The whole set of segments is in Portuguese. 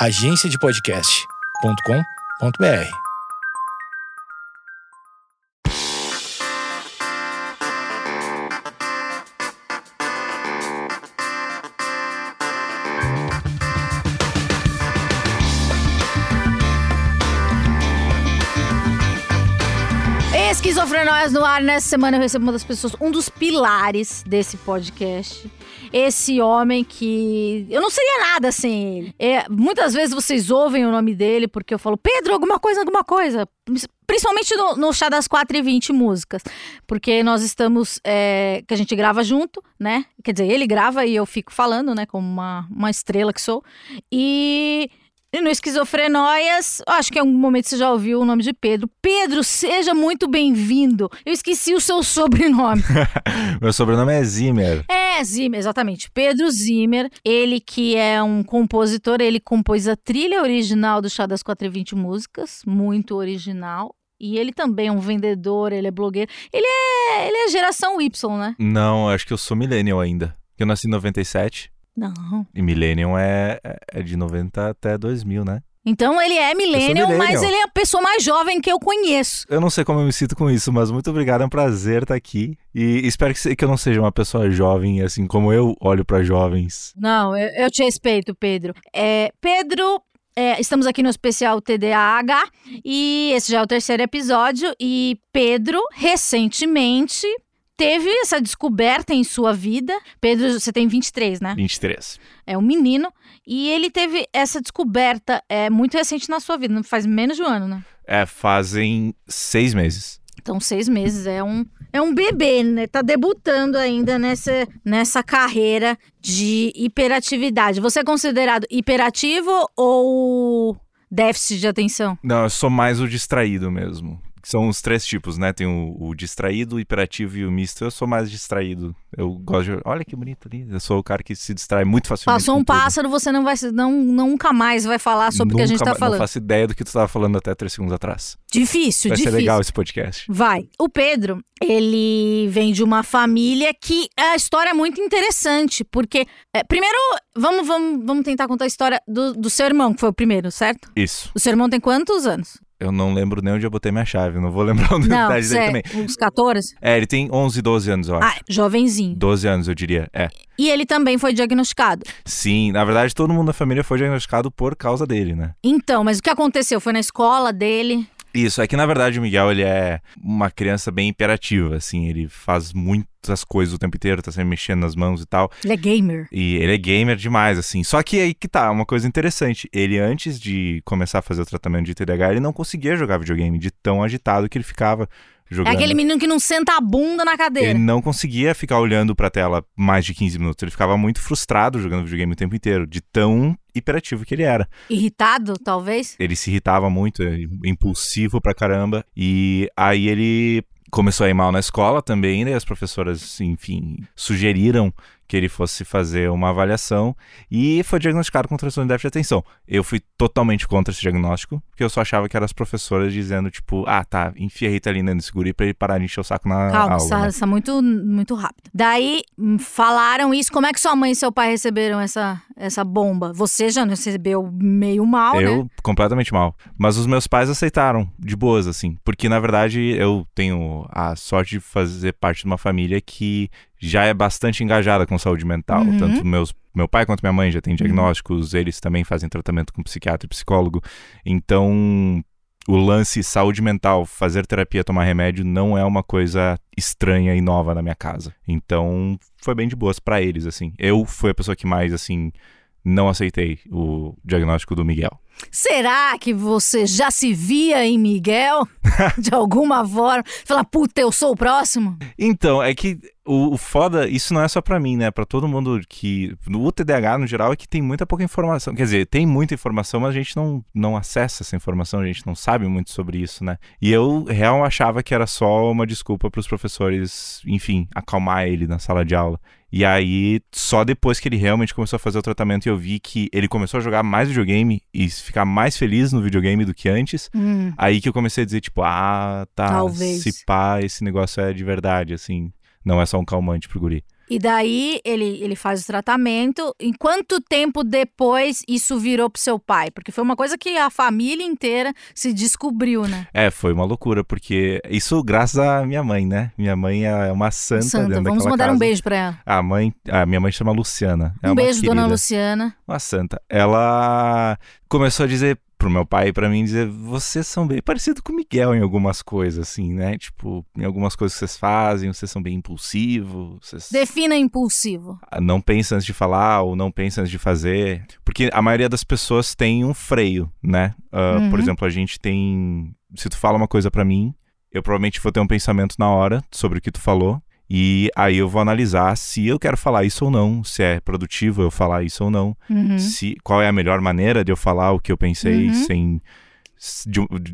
agenciadepodcast.com.br. Esquizofrenóias no ar. Nessa semana eu recebo uma das pessoas, um dos pilares desse podcast. Esse homem que. Eu não seria nada sem ele. É, muitas vezes vocês ouvem o nome dele porque eu falo, Pedro, alguma coisa, alguma coisa. Principalmente no, no chá das 4h20 músicas. Porque nós estamos. É, que a gente grava junto, né? Quer dizer, ele grava e eu fico falando, né? Como uma, uma estrela que sou. E. E no Esquizofrenóias, acho que em algum momento você já ouviu o nome de Pedro. Pedro, seja muito bem-vindo. Eu esqueci o seu sobrenome. Meu sobrenome é Zimmer. É, Zimmer, exatamente. Pedro Zimmer, ele que é um compositor, ele compôs a trilha original do Chá das 420 Músicas, muito original. E ele também é um vendedor, ele é blogueiro. Ele é, ele é geração Y, né? Não, acho que eu sou millennial ainda. Eu nasci em 97. Não. E Millennium é, é de 90 até 2000, né? Então ele é millennial, mas ele é a pessoa mais jovem que eu conheço. Eu não sei como eu me sinto com isso, mas muito obrigado, é um prazer estar aqui. E espero que, que eu não seja uma pessoa jovem, assim como eu olho para jovens. Não, eu, eu te respeito, Pedro. É, Pedro, é, estamos aqui no especial TDAH e esse já é o terceiro episódio. E Pedro, recentemente, teve essa descoberta em sua vida. Pedro, você tem 23, né? 23. É um menino. E ele teve essa descoberta é, muito recente na sua vida, não faz menos de um ano, né? É, fazem seis meses. Então, seis meses é um, é um bebê, né? Tá debutando ainda nessa, nessa carreira de hiperatividade. Você é considerado hiperativo ou déficit de atenção? Não, eu sou mais o distraído mesmo. São os três tipos, né? Tem o, o distraído, o hiperativo e o misto. Eu sou mais distraído. Eu gosto de... Olha que bonito ali. Eu sou o cara que se distrai muito facilmente. Passou um com tudo. pássaro, você não vai não, nunca mais vai falar sobre o que a gente tá falando. Não faço ideia do que tu estava falando até três segundos atrás. Difícil, Vai difícil. ser legal esse podcast. Vai. O Pedro, ele vem de uma família que a história é muito interessante, porque é, primeiro vamos, vamos, vamos tentar contar a história do, do seu irmão, que foi o primeiro, certo? Isso. O seu irmão tem quantos anos? Eu não lembro nem onde eu botei minha chave. Não vou lembrar a Não, idade dele é, também. uns 14? É, ele tem 11, 12 anos, eu acho. Ah, jovenzinho. 12 anos, eu diria. É. E ele também foi diagnosticado. Sim, na verdade, todo mundo da família foi diagnosticado por causa dele, né? Então, mas o que aconteceu? Foi na escola dele? Isso, é que na verdade o Miguel, ele é uma criança bem imperativa, assim. Ele faz muitas coisas o tempo inteiro, tá sempre mexendo nas mãos e tal. Ele é gamer. E ele é gamer demais, assim. Só que aí que tá, uma coisa interessante. Ele, antes de começar a fazer o tratamento de TDAH, ele não conseguia jogar videogame de tão agitado que ele ficava É jogando. aquele menino que não senta a bunda na cadeira. Ele não conseguia ficar olhando pra tela mais de 15 minutos. Ele ficava muito frustrado jogando videogame o tempo inteiro, de tão hiperativo que ele era. Irritado, talvez? Ele se irritava muito, é impulsivo pra caramba. E aí ele começou a ir mal na escola também, né? As professoras, enfim, sugeriram que ele fosse fazer uma avaliação e foi diagnosticado com transtorno de déficit de atenção. Eu fui totalmente contra esse diagnóstico, porque eu só achava que eram as professoras dizendo, tipo, ah, tá, enfia a Ritalina nesse guri pra ele parar de encher o saco na Calma, aula. está, né? está muito, muito rápido. Daí, hum, falaram isso. Como é que sua mãe e seu pai receberam essa, essa bomba? Você já recebeu meio mal, né? Eu, completamente mal. Mas os meus pais aceitaram, de boas, assim. Porque, na verdade, eu tenho a sorte de fazer parte de uma família que já é bastante engajada com saúde mental. Uhum. Tanto meus, meu pai quanto minha mãe já têm diagnósticos, eles também fazem tratamento com psiquiatra e psicólogo. Então, o lance saúde mental, fazer terapia, tomar remédio, não é uma coisa estranha e nova na minha casa. Então, foi bem de boas pra eles, assim. Eu fui a pessoa que mais, assim, não aceitei o diagnóstico do Miguel. Será que você já se via em Miguel? de alguma forma? Falar, puta, eu sou o próximo? Então, é que o, o foda, isso não é só pra mim, né? Pra todo mundo que. No TDAH, no geral, é que tem muita pouca informação. Quer dizer, tem muita informação, mas a gente não, não acessa essa informação, a gente não sabe muito sobre isso, né? E eu, real, achava que era só uma desculpa pros professores, enfim, acalmar ele na sala de aula. E aí, só depois que ele realmente começou a fazer o tratamento e eu vi que ele começou a jogar mais videogame e ficar mais feliz no videogame do que antes, Hum, Aí que eu comecei a dizer, tipo, ah, tá, Talvez. se pá, esse negócio é de verdade, assim. Não é só um calmante pro guri. E daí ele, ele faz o tratamento. Em quanto tempo depois isso virou pro seu pai? Porque foi uma coisa que a família inteira se descobriu, né? É, foi uma loucura, porque isso graças à minha mãe, né? Minha mãe é uma santa, Santa, vamos mandar um casa. beijo pra ela. A mãe, a minha mãe chama Luciana. É Um beijo, dona querida, Luciana. Uma santa. Ela começou a dizer pro meu pai e pra mim dizer, vocês são bem parecido com o Miguel em algumas coisas assim, né? Tipo, em algumas coisas que vocês fazem, vocês são bem impulsivos, vocês Defina impulsivo. não pensam antes de falar ou não pensam antes de fazer. Porque a maioria das pessoas tem um freio, né? Ah, Por Uhum. exemplo, a gente tem. Se tu fala uma coisa pra mim, eu provavelmente vou ter um pensamento na hora sobre o que tu falou. E aí eu vou analisar se eu quero falar isso ou não, se é produtivo eu falar isso ou não, Uhum. se qual é a melhor maneira de eu falar o que eu pensei Uhum. sem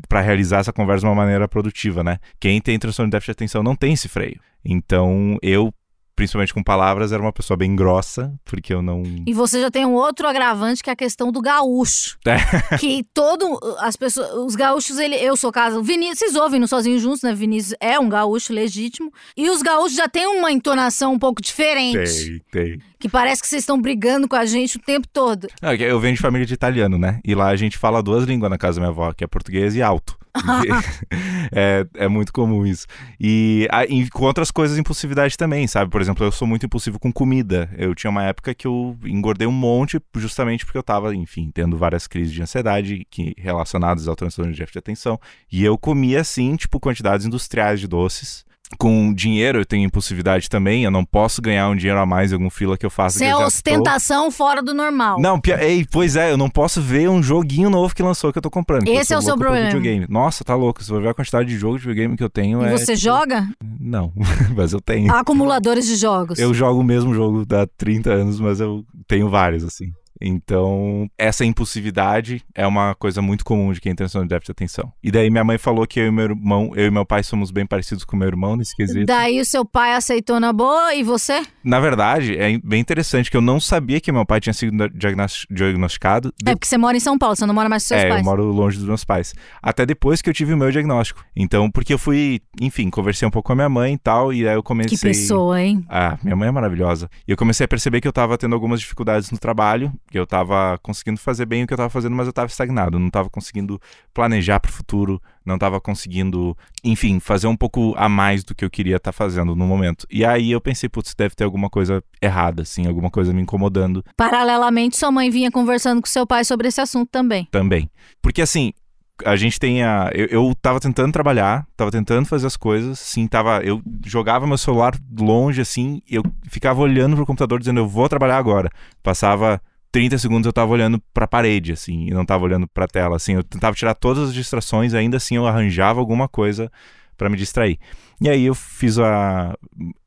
para realizar essa conversa de uma maneira produtiva, né? Quem tem transtorno de déficit de atenção não tem esse freio. Então, eu principalmente com palavras era uma pessoa bem grossa, porque eu não E você já tem um outro agravante que é a questão do gaúcho. É. que todo as pessoas, os gaúchos, ele, eu sou casa, Vinícius, vocês ouvem no Sozinho Juntos, né? Vinícius é um gaúcho legítimo. E os gaúchos já têm uma entonação um pouco diferente, tem, tem. que parece que vocês estão brigando com a gente o tempo todo. Não, é eu venho de família de italiano, né? E lá a gente fala duas línguas na casa da minha avó, que é português e alto. é, é muito comum isso. E, a- e com outras coisas, impulsividade também, sabe? Por exemplo, eu sou muito impulsivo com comida. Eu tinha uma época que eu engordei um monte justamente porque eu tava, enfim, tendo várias crises de ansiedade que, relacionadas ao transtorno de déficit de atenção. E eu comia, assim, tipo, quantidades industriais de doces. Com dinheiro eu tenho impulsividade também. Eu não posso ganhar um dinheiro a mais em algum fila que eu faça. Isso que é já tô- ostentação fora do normal. não, ei, pois é, eu não posso ver um joguinho novo que lançou que eu tô comprando. Esse é o seu problema. Videogame. Nossa, tá louco. Se for ver a quantidade de jogos de videogame que eu tenho. E é, você tipo, joga Não, mas eu tenho. acumuladores de jogos. Eu jogo o mesmo jogo há 30 anos, mas eu tenho vários, assim. Então, essa impulsividade é uma coisa muito comum de quem tem transtorno de déficit de atenção. E daí minha mãe falou que eu e meu irmão, eu e meu pai somos bem parecidos com meu irmão nesse quesito. Daí o seu pai aceitou na boa e você? Na verdade, é bem interessante que eu não sabia que meu pai tinha sido diagnos- diagnosticado. É porque você mora em São Paulo, você não mora mais com seus é, pais. eu moro longe dos meus pais. Até depois que eu tive o meu diagnóstico. Então, porque eu fui, enfim, conversei um pouco com a minha mãe e tal, e aí eu comecei. Que pessoa, hein? Ah, minha mãe é maravilhosa. E eu comecei a perceber que eu tava tendo algumas dificuldades no trabalho, eu tava conseguindo fazer bem o que eu tava fazendo, mas eu tava estagnado, não tava conseguindo planejar pro futuro, não tava conseguindo, enfim, fazer um pouco a mais do que eu queria estar fazendo no momento. E aí eu pensei, putz, deve ter alguma coisa errada, assim, alguma coisa me incomodando Paralelamente, sua mãe vinha conversando com seu pai sobre esse assunto também. também. Porque assim, a gente tem a. Eu, eu tava tentando trabalhar, tava tentando fazer as coisas, sim, tava. Eu jogava meu celular longe, assim, eu ficava olhando pro computador dizendo, eu vou trabalhar agora. Passava 30 segundos eu tava olhando pra parede, assim, e não tava olhando pra tela, assim. Eu tentava tirar todas as distrações, ainda assim eu arranjava alguma coisa pra me distrair. E aí eu fiz a.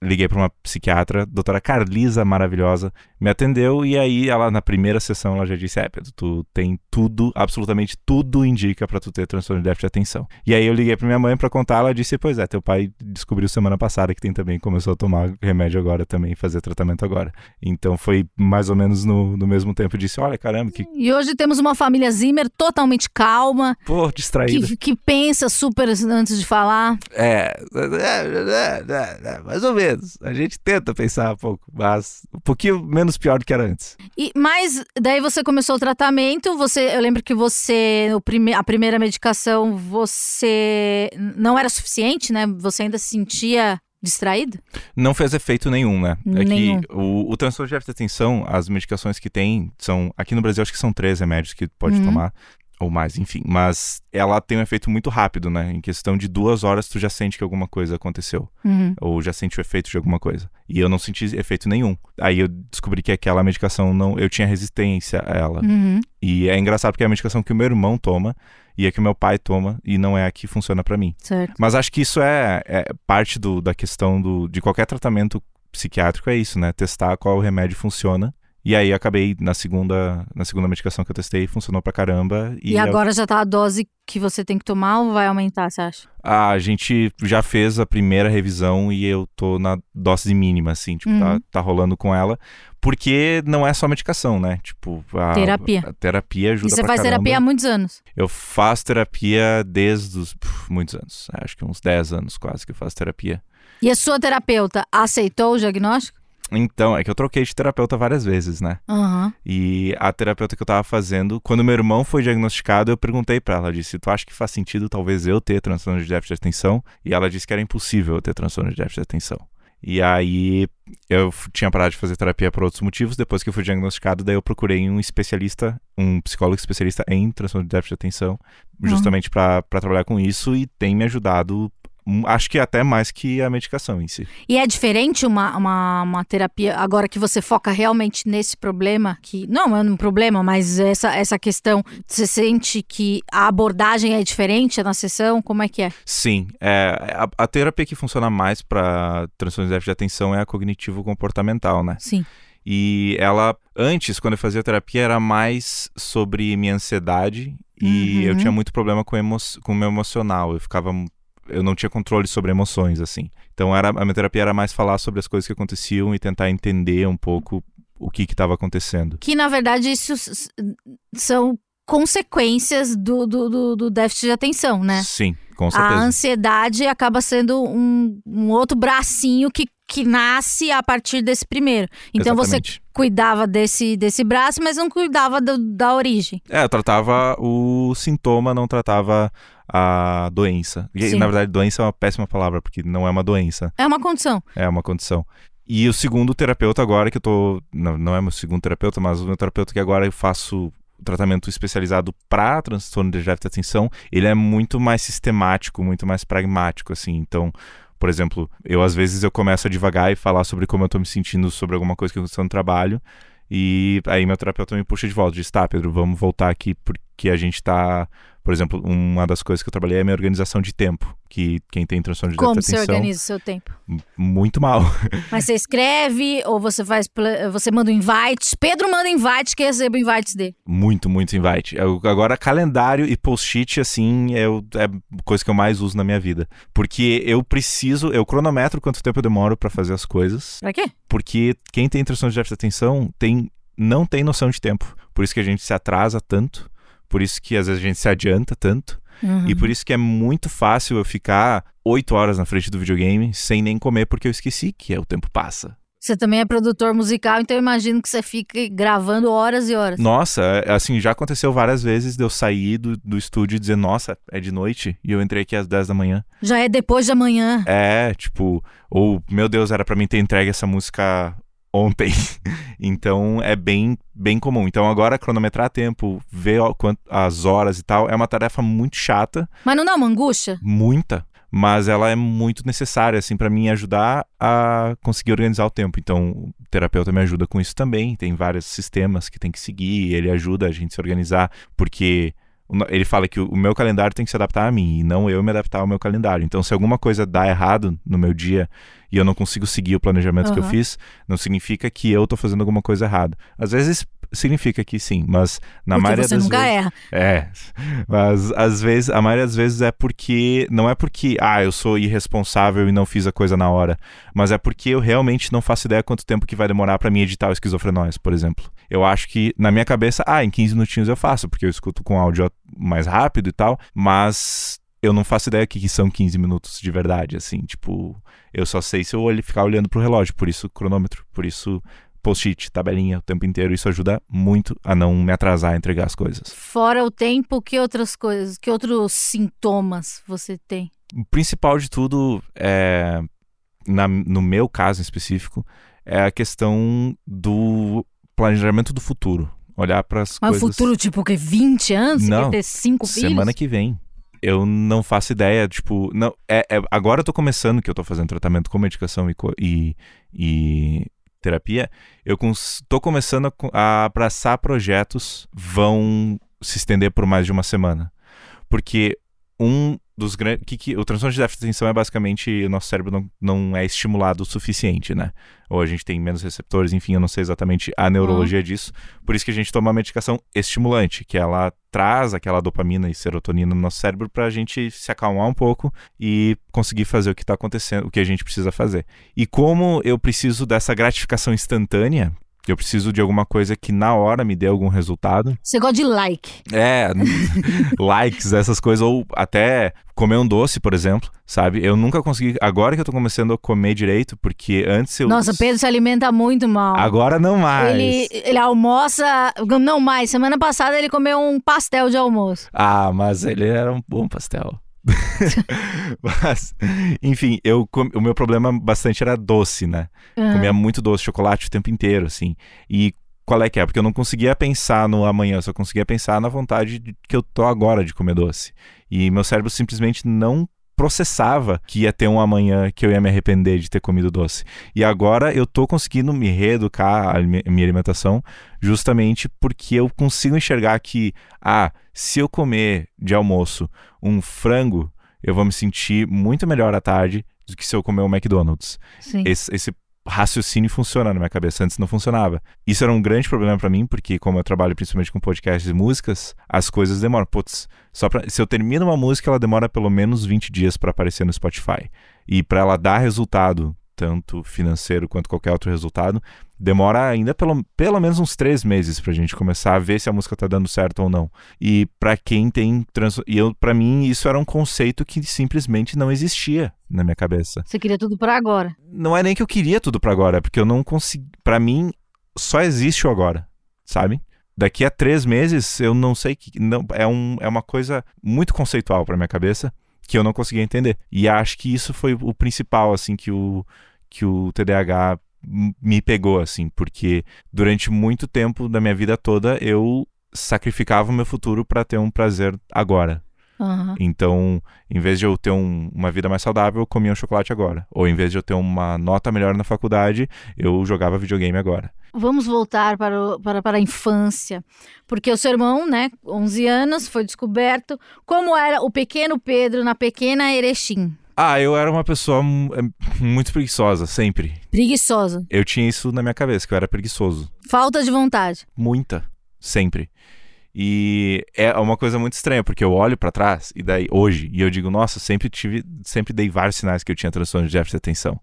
Liguei pra uma psiquiatra, doutora Carlisa, maravilhosa, me atendeu e aí ela, na primeira sessão, ela já disse: É, Pedro, tu tem tudo, absolutamente tudo indica pra tu ter transtorno de déficit de atenção. E aí eu liguei pra minha mãe pra contar, ela disse: Pois é, teu pai descobriu semana passada que tem também, começou a tomar remédio agora também, fazer tratamento agora. Então foi mais ou menos no, no mesmo tempo. Eu disse: Olha, caramba, que. E hoje temos uma família Zimmer totalmente calma, Pô, distraída. que, que pensa super antes de falar. É, é, é, é, mais ou menos. A gente tenta pensar um pouco, mas um pouquinho menos pior do que era antes. E, mas daí você começou o tratamento, você, eu lembro que você, o prime, a primeira medicação, você não era suficiente, né? Você ainda se sentia distraído? Não fez efeito nenhum, né? Nenhum. É que o, o transtorno de atenção, as medicações que tem, são. Aqui no Brasil, acho que são três remédios que pode Uhum. tomar. Ou mais, enfim. Mas ela tem um efeito muito rápido, né? Em questão de duas horas, tu já sente que alguma coisa aconteceu. Uhum. Ou já sente o efeito de alguma coisa. E eu não senti efeito nenhum. Aí eu descobri que aquela medicação não. Eu tinha resistência a ela. Uhum. E é engraçado porque é a medicação que o meu irmão toma e é que o meu pai toma e não é a que funciona pra mim. Certo. Mas acho que isso é, é parte do, da questão do, de qualquer tratamento psiquiátrico, é isso, né? Testar qual remédio funciona. E aí acabei na segunda, na segunda medicação que eu testei, funcionou pra caramba. E, E, agora já tá a dose que você tem que tomar ou vai aumentar, você acha? a, gente já fez a primeira revisão e eu tô na dose mínima, assim, tipo, tá, Uhum. tá rolando com ela. Porque não é só medicação, né? Tipo, a, Terapia. A terapia ajuda E você faz caramba. terapia há muitos anos. Eu faço terapia desde os puf, muitos anos. Acho que uns 10 anos quase que eu faço terapia. E a sua terapeuta aceitou o diagnóstico? Então, é que eu troquei de terapeuta várias vezes, né? Aham. E a terapeuta que eu tava fazendo, quando meu irmão foi diagnosticado, eu perguntei pra ela, disse, tu acha que faz sentido talvez eu ter transtorno de déficit de atenção? E ela disse que era impossível eu ter transtorno de déficit de atenção. E aí eu tinha parado de fazer terapia por outros motivos. Depois que eu fui diagnosticado, daí eu procurei um especialista, um psicólogo especialista em transtorno de déficit de atenção, justamente pra pra trabalhar com isso e tem me ajudado, acho que até mais que a medicação em si. E é diferente uma, uma, uma terapia, agora que você foca realmente nesse problema, que não é um problema, mas essa, essa questão, você sente que a abordagem é diferente na sessão? Como é que é? Sim, é, a, a terapia que funciona mais para transtorno de déficit de atenção é a cognitivo-comportamental, né? Sim. E ela, antes, quando eu fazia terapia, era mais sobre minha ansiedade e Uhum. eu tinha muito problema com, emo com o meu emocional. Eu ficava. Eu não tinha controle sobre emoções, assim. Então era, a minha terapia era mais falar sobre as coisas que aconteciam e tentar entender um pouco o que estava acontecendo. Que na verdade isso são consequências do, do, do, do déficit de atenção, né? Sim, com A certeza. ansiedade acaba sendo um, um outro bracinho que, que nasce a partir desse primeiro. Então você Exatamente. cuidava desse, desse braço, mas não cuidava do- da origem. É, eu tratava o sintoma, não tratava a doença. E, Sim. na verdade, doença é uma péssima palavra, porque não é uma doença. É uma condição. É uma condição. E o segundo terapeuta agora que eu tô. Não, não é meu segundo terapeuta, mas o meu terapeuta que agora eu faço tratamento especializado para transtorno de déficit de atenção, ele é muito mais sistemático, muito mais pragmático, assim. Então, por exemplo, eu às vezes eu começo a devagar e falar sobre como eu tô me sentindo sobre alguma coisa que aconteceu no trabalho. E aí meu terapeuta me puxa de volta, diz, tá, Pedro, vamos voltar aqui porque a gente tá... Por exemplo, uma das coisas que eu trabalhei é a minha organização de tempo, que quem tem transtorno de Como déficit você de atenção... organiza o seu tempo? Muito mal. Mas você escreve ou você faz, você manda um invite. Pedro manda invite que recebe invites dele. Muito, muito invite. Eu- agora, calendário e post-it, assim, é, o- é a coisa que eu mais uso na minha vida. Porque eu preciso, eu cronometro quanto tempo eu demoro pra fazer as coisas. Pra quê? Porque quem tem transtorno de déficit de atenção tem, não tem noção de tempo. Por isso que a gente se atrasa tanto. Por isso que às vezes a gente se adianta tanto. Uhum. E por isso que é muito fácil eu ficar oito horas na frente do videogame sem nem comer porque eu esqueci que o tempo passa. Você também é produtor musical, então eu imagino que você fique gravando horas e horas. Nossa, é- assim, já aconteceu várias vezes de eu sair do, do estúdio e dizer, nossa, é de noite, e eu entrei aqui às 10 da manhã. Já é depois de amanhã. É, tipo, ou, meu Deus, era pra mim ter entregue essa música ontem. então é bem, bem comum. Então agora cronometrar tempo, ver as horas e tal, é uma tarefa muito chata, Mas não dá uma angústia? muita, mas ela é muito necessária, assim, pra mim ajudar a conseguir organizar o tempo. Então, o terapeuta me ajuda com isso também. Tem vários sistemas que tem que seguir, ele ajuda a gente se organizar, porque ele fala que o meu calendário tem que se adaptar a mim e não eu me adaptar ao meu calendário. Então, se alguma coisa dá errado no meu dia e eu não consigo seguir o planejamento que eu fiz, não significa que eu tô fazendo alguma coisa errada. Às vezes significa que sim, mas na Porque maioria você das nunca vezes erra. é, mas às vezes, a maioria das vezes é porque, não é porque, ah, eu sou irresponsável e não fiz a coisa na hora, mas é porque eu realmente não faço ideia quanto tempo que vai demorar pra mim editar o Esquizofrenóis, por exemplo. Eu acho que, na minha cabeça, ah, em 15 minutinhos eu faço, porque eu escuto com áudio mais rápido e tal, mas eu não faço ideia que que são 15 minutos de verdade, assim, tipo, eu só sei se eu ficar olhando pro relógio, por isso cronômetro, por isso post-it, tabelinha o tempo inteiro, isso ajuda muito a não me atrasar a entregar as coisas. Fora o tempo, que outras coisas, que outros sintomas você tem? O principal de tudo, é, na- no meu caso em específico, é a questão do planejamento do futuro. Olhar para as Mas coisas. o futuro, tipo, o quê? 20 anos? Não. quer ter cinco filhos? Semana que vem. Eu não faço ideia, tipo, não, é, é- agora eu tô começando, que eu tô fazendo tratamento com medicação e, e, e terapia, eu tô começando a, co- a abraçar projetos vão se estender por mais de uma semana. Porque um dos grandes. Que, que, o transtorno de déficit de atenção é basicamente o nosso cérebro não, não é estimulado o suficiente, né? Ou a gente tem menos receptores, enfim, eu não sei exatamente a neurologia disso. Por isso que a gente toma uma medicação estimulante, que ela traz aquela dopamina e serotonina no nosso cérebro pra gente se acalmar um pouco e conseguir fazer o que tá acontecendo, o que a gente precisa fazer. E como eu preciso dessa gratificação instantânea, Eu preciso de alguma coisa que na hora me dê algum resultado. Você gosta de like. É, likes, essas coisas, ou até comer um doce, por exemplo, sabe? Eu nunca consegui. Agora que eu tô começando a comer direito, porque antes eu. Nossa, Pedro se alimenta muito mal. Agora não mais. Ele, ele almoça. Não mais. Semana passada ele comeu um pastel de almoço. Ah, mas ele era um bom pastel. mas, enfim, eu o meu problema bastante era doce, né? Ah. Comia muito doce, chocolate o tempo inteiro, assim. E qual é que é? Porque eu não conseguia pensar no amanhã, eu só conseguia pensar na vontade de- que eu tô agora de comer doce. E meu cérebro simplesmente não processava que ia ter um amanhã que eu ia me arrepender de ter comido doce. E agora eu tô conseguindo me reeducar a mi- minha alimentação justamente porque eu consigo enxergar que, ah, se eu comer de almoço um frango, eu vou me sentir muito melhor à tarde do que se eu comer um McDonald's Sim. esse, esse raciocínio funciona na minha cabeça. Antes não funcionava. Isso era um grande problema pra mim, porque como eu trabalho principalmente com podcasts e músicas, as coisas demoram. Putz, só pra, se eu termino uma música, ela demora pelo menos 20 dias pra aparecer no Spotify. E pra ela dar resultado, tanto financeiro quanto qualquer outro resultado, demora ainda pelo, pelo menos uns três meses pra gente começar a ver se a música tá dando certo ou não. E pra quem tem trans... e eu para mim isso era um conceito que simplesmente não existia na minha cabeça Você queria tudo pra agora. não é nem que eu queria tudo pra agora, é porque eu não consegui. Pra mim, só existe o agora, sabe? Daqui a três meses, eu não sei que. Não, é, um, é uma coisa muito conceitual pra minha cabeça que eu não conseguia entender. E acho que isso foi o principal, assim, que o, que o TDAH me pegou, assim, porque durante muito tempo da minha vida toda eu sacrificava o meu futuro pra ter um prazer agora. Aham. Então, em vez de eu ter um- uma vida mais saudável, eu comia um chocolate agora. Ou em vez de eu ter uma nota melhor na faculdade, eu jogava videogame agora. Vamos voltar para, o- para, para a infância. Porque o seu irmão, né, 11 anos, foi descoberto como era o pequeno Pedro na pequena Erechim. Ah, eu era uma pessoa mu- é, muito preguiçosa, sempre. Preguiçosa. Eu tinha isso na minha cabeça, que eu era preguiçoso. Falta de vontade. Muita. Sempre. E é uma coisa muito estranha, porque eu olho pra trás, e daí, hoje, e eu digo, nossa, sempre tive, sempre dei vários sinais que eu tinha transtorno de déficit de atenção.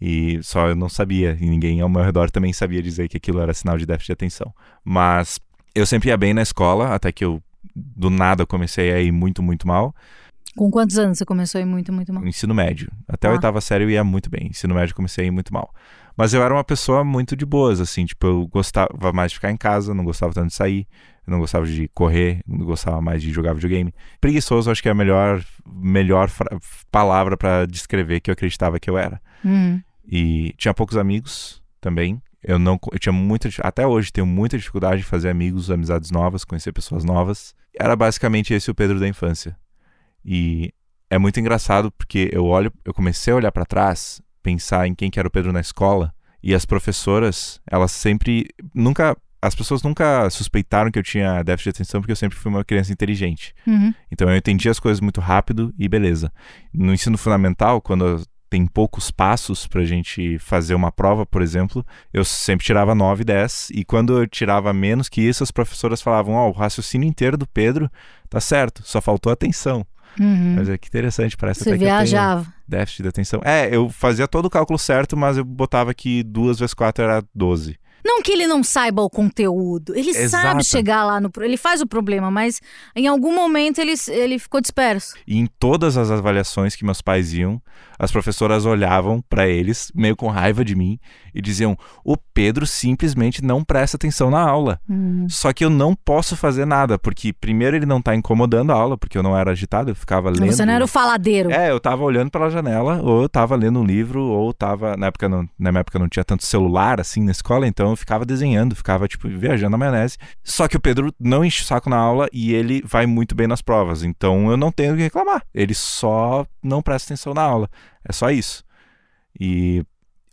E só eu não sabia, e ninguém ao meu redor também sabia dizer que aquilo era sinal de déficit de atenção. Mas eu sempre ia bem na escola, até que eu, do nada, comecei a ir muito, muito mal. Com quantos anos você começou a ir muito, muito mal? No ensino médio. Até a Ah. oitava série eu ia muito bem. Ensino médio comecei a ir muito mal. Mas eu era uma pessoa muito de boas, assim, tipo, eu gostava mais de ficar em casa, não gostava tanto de sair, eu não gostava de correr, não gostava mais de jogar videogame. Preguiçoso, acho que é a melhor, melhor palavra pra descrever que eu acreditava que eu era. Hum. E tinha poucos amigos também. Eu não, eu tinha muita, até hoje tenho muita dificuldade de fazer amigos, amizades novas, conhecer pessoas novas. Era basicamente esse o Pedro da infância. E é muito engraçado porque eu olho, eu comecei a olhar pra trás, pensar em quem que era o Pedro na escola, e as professoras, elas sempre nunca as pessoas nunca suspeitaram que eu tinha déficit de atenção porque eu sempre fui uma criança inteligente. Uhum. Então eu entendi as coisas muito rápido e beleza. No ensino fundamental, quando tem poucos passos pra gente fazer uma prova, por exemplo, eu sempre tirava 9, 10, e quando eu tirava menos que isso, as professoras falavam: Ó, o raciocínio inteiro do Pedro tá certo, só faltou atenção. Uhum. Mas é que interessante, parece Você até que eu tenho viajava. déficit de atenção. É, eu fazia todo o cálculo certo, mas eu botava que duas vezes quatro era 12. Não que ele não saiba o conteúdo. Ele Exato. sabe chegar lá no. Ele faz o problema, mas em algum momento ele, ele ficou disperso. E em todas as avaliações que meus pais iam, as professoras olhavam pra eles, meio com raiva de mim, e diziam: o Pedro simplesmente não presta atenção na aula. Hum. Só que eu não posso fazer nada, porque primeiro ele não tá incomodando a aula, porque eu não era agitado, eu ficava lendo. Você não era o faladeiro. É, eu tava olhando pela janela, ou eu tava lendo um livro, ou tava. Na época não, na minha época não tinha tanto celular assim na escola, então eu ficava desenhando, ficava, tipo, viajando na maionese. Só que o Pedro não enche o saco na aula e ele vai muito bem nas provas. Então eu não tenho o que reclamar. Ele só não presta atenção na aula. É só isso. E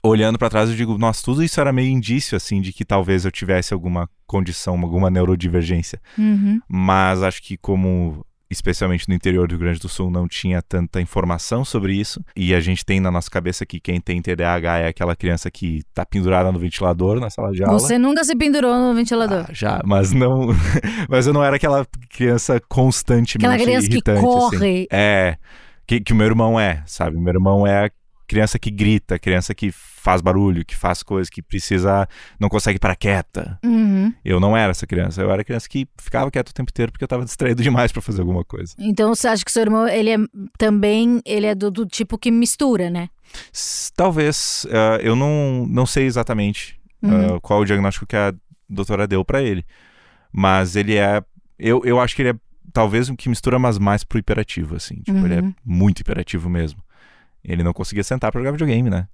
olhando pra trás eu digo, nossa, tudo isso era meio indício, assim, de que talvez eu tivesse alguma condição, alguma neurodivergência Uhum. mas acho que como especialmente no interior do Rio Grande do Sul não tinha tanta informação sobre isso e a gente tem na nossa cabeça que quem tem TDAH é aquela criança que tá pendurada no ventilador na sala de aula. Você nunca se pendurou no ventilador. Ah, já, mas não, mas eu não era aquela criança constantemente Aquela criança que irritante, assim. corre. É, que, que o meu irmão é, sabe? Meu irmão é criança que grita, criança que faz barulho, que faz coisas, que precisa, não consegue parar quieta. Uhum. Eu não era essa criança, eu era criança que ficava quieto o tempo inteiro porque eu tava distraído demais pra fazer alguma coisa. Então você acha que seu irmão, ele é também, ele é do, do tipo que mistura, né? Talvez, ah, eu não, não sei exatamente Uhum. ah, qual o diagnóstico que a doutora deu pra ele, mas ele é, eu, eu acho que ele é talvez um que mistura, mas mais pro hiperativo, assim, tipo, ele é Uhum. muito hiperativo mesmo. Ele não conseguia sentar pra jogar videogame, né?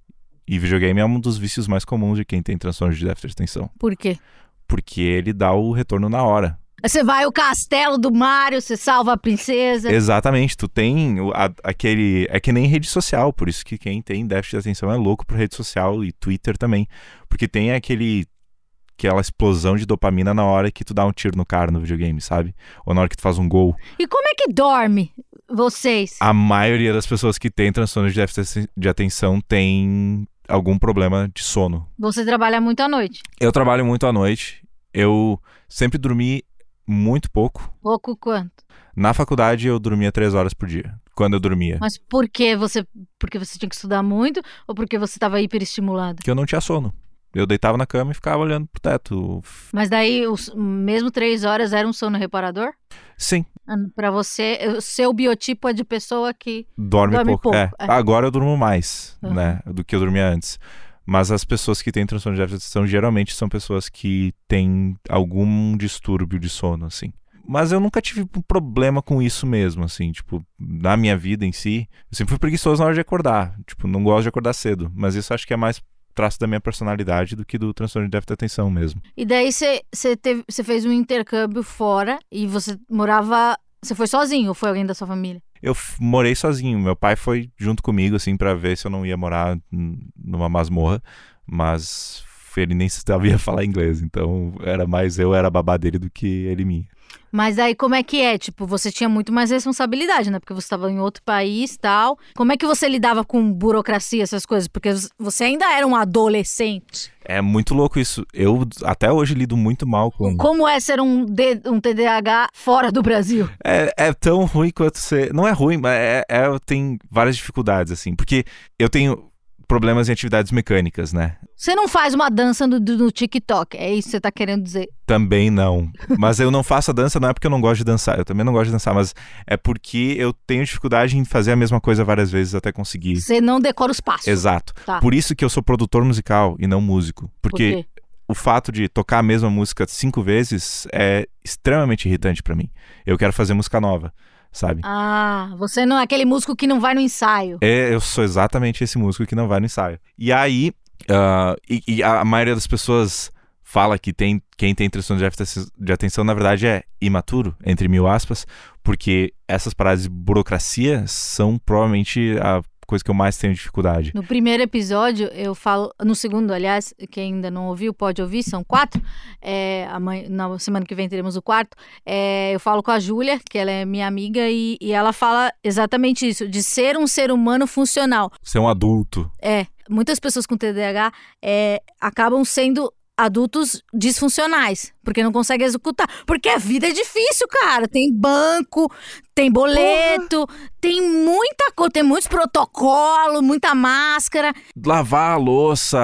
E videogame é um dos vícios mais comuns de quem tem transtorno de déficit de atenção, Por quê? porque ele dá o retorno na hora. Você vai ao castelo do Mario, você salva a princesa. Exatamente, tu tem o- a- aquele. É que nem rede social, por isso que quem tem déficit de atenção é louco por rede social e Twitter também. Porque tem aquele. Aquela explosão de dopamina na hora que tu dá um tiro no cara no videogame, sabe? Ou na hora que tu faz um gol. E como é que dorme vocês? A maioria das pessoas que tem transtorno de déficit de atenção tem algum problema de sono. Você trabalha muito à noite. Eu trabalho muito à noite. Eu sempre dormi muito pouco. Pouco quanto? Na faculdade eu dormia três horas por dia. Quando eu dormia. Mas por que você. Porque você tinha que estudar muito ou porque você estava hiperestimulado? Porque eu não tinha sono. Eu deitava na cama e ficava olhando pro teto. Mas daí, os, mesmo três horas era um sono reparador? Sim, Pra você, o seu biotipo é de pessoa que. dorme, Dorme pouco. pouco, É. é. Agora eu durmo mais, Uhum. né? Do que eu dormia antes. Mas as pessoas que têm transtorno de atenção geralmente são pessoas que têm algum distúrbio de sono, assim. Mas eu nunca tive um problema com isso mesmo, assim, tipo, na minha vida em si. Eu sempre fui preguiçoso na hora de acordar. Tipo, não gosto de acordar cedo. Mas isso acho que é mais traço da minha personalidade do que do transtorno de déficit de atenção mesmo. E daí você fez um intercâmbio fora e você morava. Você foi sozinho ou foi alguém da sua família? Eu morei sozinho. Meu pai foi junto comigo, assim, pra ver se eu não ia morar numa masmorra. Mas ele nem sabia falar inglês. Então era mais eu era babá dele do que ele minha. Mas aí como é que é? Tipo, você tinha muito mais responsabilidade, né? Porque você estava em outro país tal. Como é que você lidava com burocracia, essas coisas? Porque você ainda era um adolescente. É muito louco isso. Eu até hoje lido muito mal com. Como é ser um, D- um TDAH fora do Brasil? É, é tão ruim quanto ser. Não é ruim, mas é, é, tem várias dificuldades, assim. Porque eu tenho problemas em atividades mecânicas, né? Você não faz uma dança no, no TikTok, é isso que você tá querendo dizer. Também não. Mas eu não faço a dança, não é porque eu não gosto de dançar. Eu também não gosto de dançar, mas é porque eu tenho dificuldade em fazer a mesma coisa várias vezes até conseguir. Você não decora os passos. Exato. Tá. Por isso que eu sou produtor musical e não músico. Por Porque quê? o fato de tocar a mesma música cinco vezes é extremamente irritante pra mim. Eu quero fazer música nova, sabe? Ah, você não é aquele músico que não vai no ensaio. É, eu sou exatamente esse músico que não vai no ensaio. E aí, ah, e, e a maioria das pessoas fala que tem, quem tem transtorno de atenção, na verdade, é imaturo, entre mil aspas, porque essas paradas de burocracia são provavelmente a coisa que eu mais tenho dificuldade. No primeiro episódio, eu falo. No segundo, aliás, quem ainda não ouviu, pode ouvir, são quatro. É, amanhã, na semana que vem teremos o quarto. É, eu falo com a Júlia, que ela é minha amiga, e, e ela fala exatamente isso: de ser um ser humano funcional. Ser um adulto. É, muitas pessoas com TDAH é, acabam sendo adultos disfuncionais, porque não conseguem executar. Porque a vida é difícil, cara. Tem banco, tem boleto, tem muita coisa, tem muitos protocolos, muita máscara. Lavar a louça,